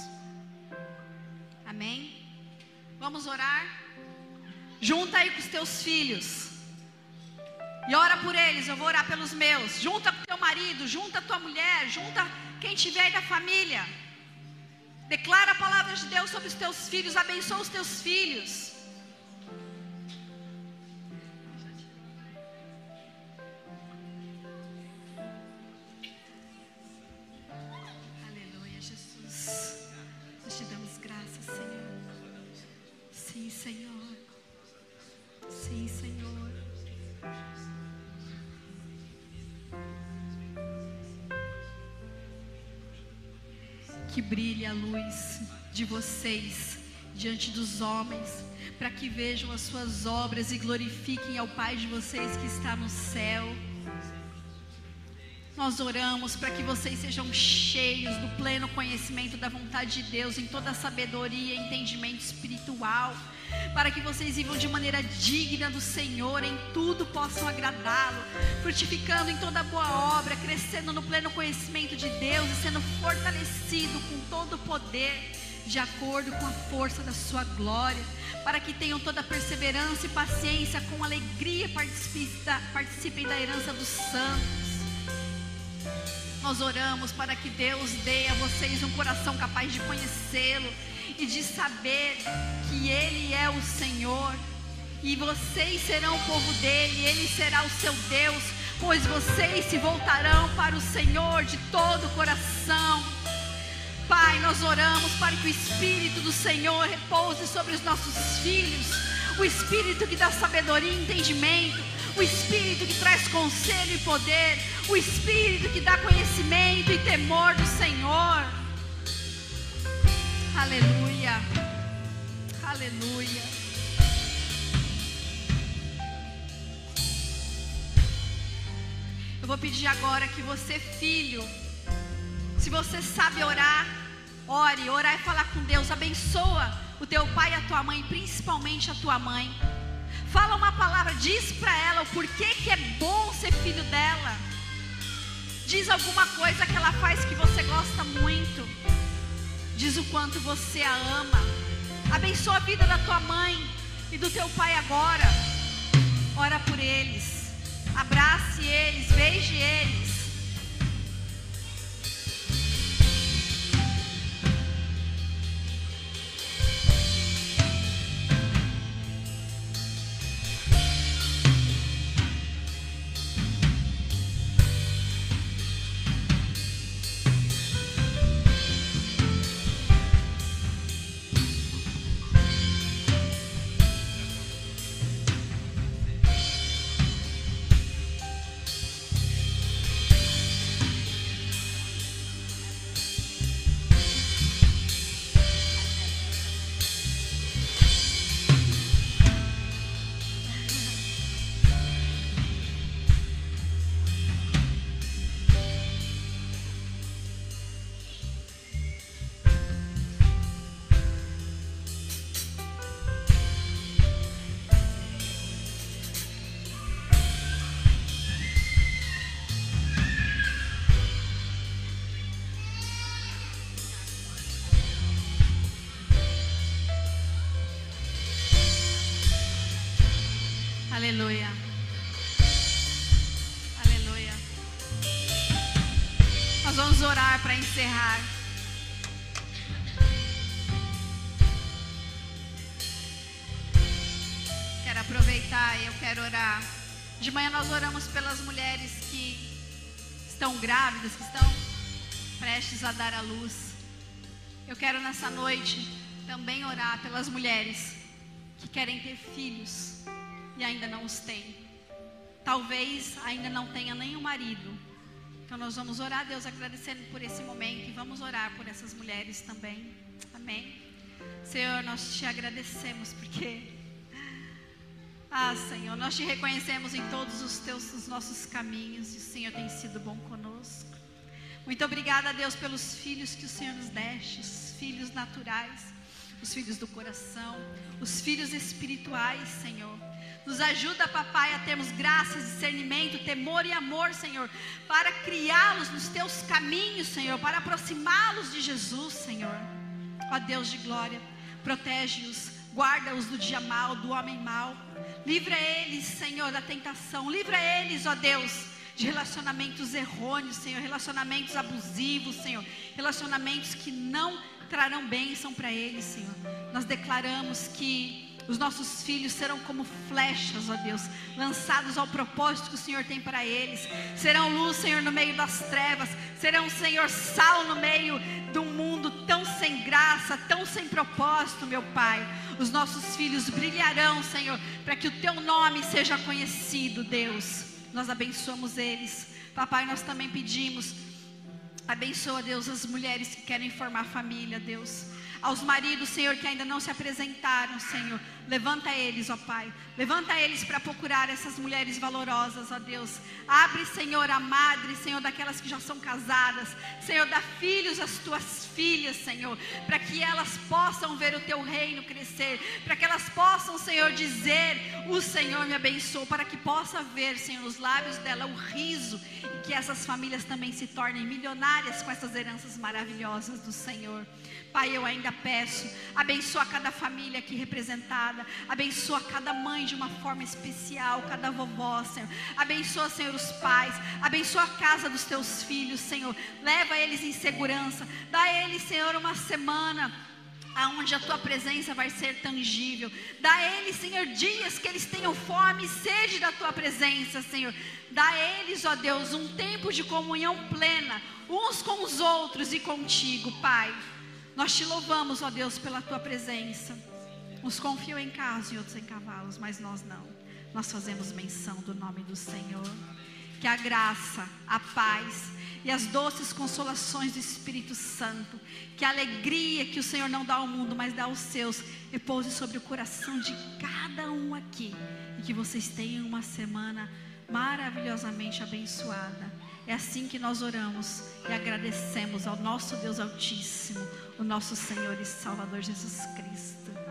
Amém? Vamos orar? Junta aí com os teus filhos. E ora por eles, eu vou orar pelos meus. Junta com teu marido, junta tua mulher, junta quem tiver aí da família. Declara a palavra de Deus sobre os teus filhos, abençoa os teus filhos. Brilhe a luz de vocês diante dos homens, para que vejam as suas obras e glorifiquem ao Pai de vocês que está no céu. Nós oramos para que vocês sejam cheios do pleno conhecimento da vontade de Deus, em toda a sabedoria e entendimento espiritual, para que vocês vivam de maneira digna do Senhor, em tudo possam agradá-lo, frutificando em toda boa obra, crescendo no pleno conhecimento de Deus e sendo fortalecido com todo o poder, de acordo com a força da Sua glória, para que tenham toda perseverança e paciência, com alegria participem da herança dos santos nós oramos para que Deus dê a vocês um coração capaz de conhecê-lo e de saber que Ele é o Senhor. E vocês serão o povo dele, Ele será o seu Deus, pois vocês se voltarão para o Senhor de todo o coração. Pai, nós oramos para que o Espírito do Senhor repouse sobre os nossos filhos, o Espírito que dá sabedoria e entendimento, o Espírito que traz conselho e poder, o Espírito que dá conhecimento e temor do Senhor. Aleluia, aleluia. Eu vou pedir agora que você, filho, se você sabe orar, ore, orar e falar com Deus, abençoa o teu pai e a tua mãe, principalmente a tua mãe. Fala uma palavra, diz para ela o porquê que é bom ser filho dela. Diz alguma coisa que ela faz que você gosta muito. Diz o quanto você a ama. Abençoa a vida da tua mãe e do teu pai agora. Ora por eles. Abrace eles, beije eles. Encerrar. Quero aproveitar e eu quero orar. De manhã nós oramos pelas mulheres que estão grávidas, que estão prestes a dar à luz. Eu quero nessa noite também orar pelas mulheres que querem ter filhos e ainda não os tem. Talvez ainda não tenha nenhum marido. Então nós vamos orar a Deus agradecendo por esse momento e vamos orar por essas mulheres também. Amém. Senhor, nós te agradecemos porque ah, Senhor, nós te reconhecemos em todos os teus os nossos caminhos e o Senhor tem sido bom conosco. Muito obrigada, Deus, pelos filhos que o Senhor nos deste, os filhos naturais, os filhos do coração, os filhos espirituais, Senhor. Nos ajuda, papai, a termos graça, discernimento, temor e amor, Senhor, para criá-los nos teus caminhos, Senhor, para aproximá-los de Jesus, Senhor. Ó Deus de glória, protege-os, guarda-os do dia mal, do homem mal. Livra eles, Senhor, da tentação. Livra eles, ó Deus, de relacionamentos errôneos, Senhor, relacionamentos abusivos, Senhor, relacionamentos que não trarão bênção para eles, Senhor. Nós declaramos que os nossos filhos serão como flechas, ó Deus, lançados ao propósito que o Senhor tem para eles. Serão luz, Senhor, no meio das trevas. Serão, Senhor, sal no meio de um mundo tão sem graça, tão sem propósito, meu Pai. Os nossos filhos brilharão, Senhor, para que o teu nome seja conhecido, Deus. Nós abençoamos eles. Papai, nós também pedimos Abençoa, Deus, as mulheres que querem formar família, Deus. Aos maridos, Senhor, que ainda não se apresentaram, Senhor. Levanta eles, ó Pai. Levanta eles para procurar essas mulheres valorosas, ó Deus. Abre, Senhor, a madre, Senhor, daquelas que já são casadas. Senhor, dá filhos às tuas filhas, Senhor. Para que elas possam ver o teu reino crescer. Para que elas possam, Senhor, dizer: O Senhor me abençoou. Para que possa ver, Senhor, nos lábios dela o riso. E que essas famílias também se tornem milionárias com essas heranças maravilhosas do Senhor. Pai, eu ainda peço, abençoa cada família aqui representada, abençoa cada mãe de uma forma especial, cada vovó, Senhor. Abençoa, Senhor, os pais, abençoa a casa dos teus filhos, Senhor. Leva eles em segurança, dá a eles, Senhor, uma semana aonde a tua presença vai ser tangível. Dá a eles, Senhor, dias que eles tenham fome e sede da tua presença, Senhor. Dá a eles, ó Deus, um tempo de comunhão plena, uns com os outros e contigo, Pai. Nós te louvamos, ó Deus, pela tua presença. Uns confiam em carros e outros em cavalos, mas nós não. Nós fazemos menção do nome do Senhor. Que a graça, a paz e as doces consolações do Espírito Santo, que a alegria que o Senhor não dá ao mundo, mas dá aos seus, repouse sobre o coração de cada um aqui. E que vocês tenham uma semana maravilhosamente abençoada. É assim que nós oramos e agradecemos ao nosso Deus Altíssimo, o nosso Senhor e Salvador Jesus Cristo.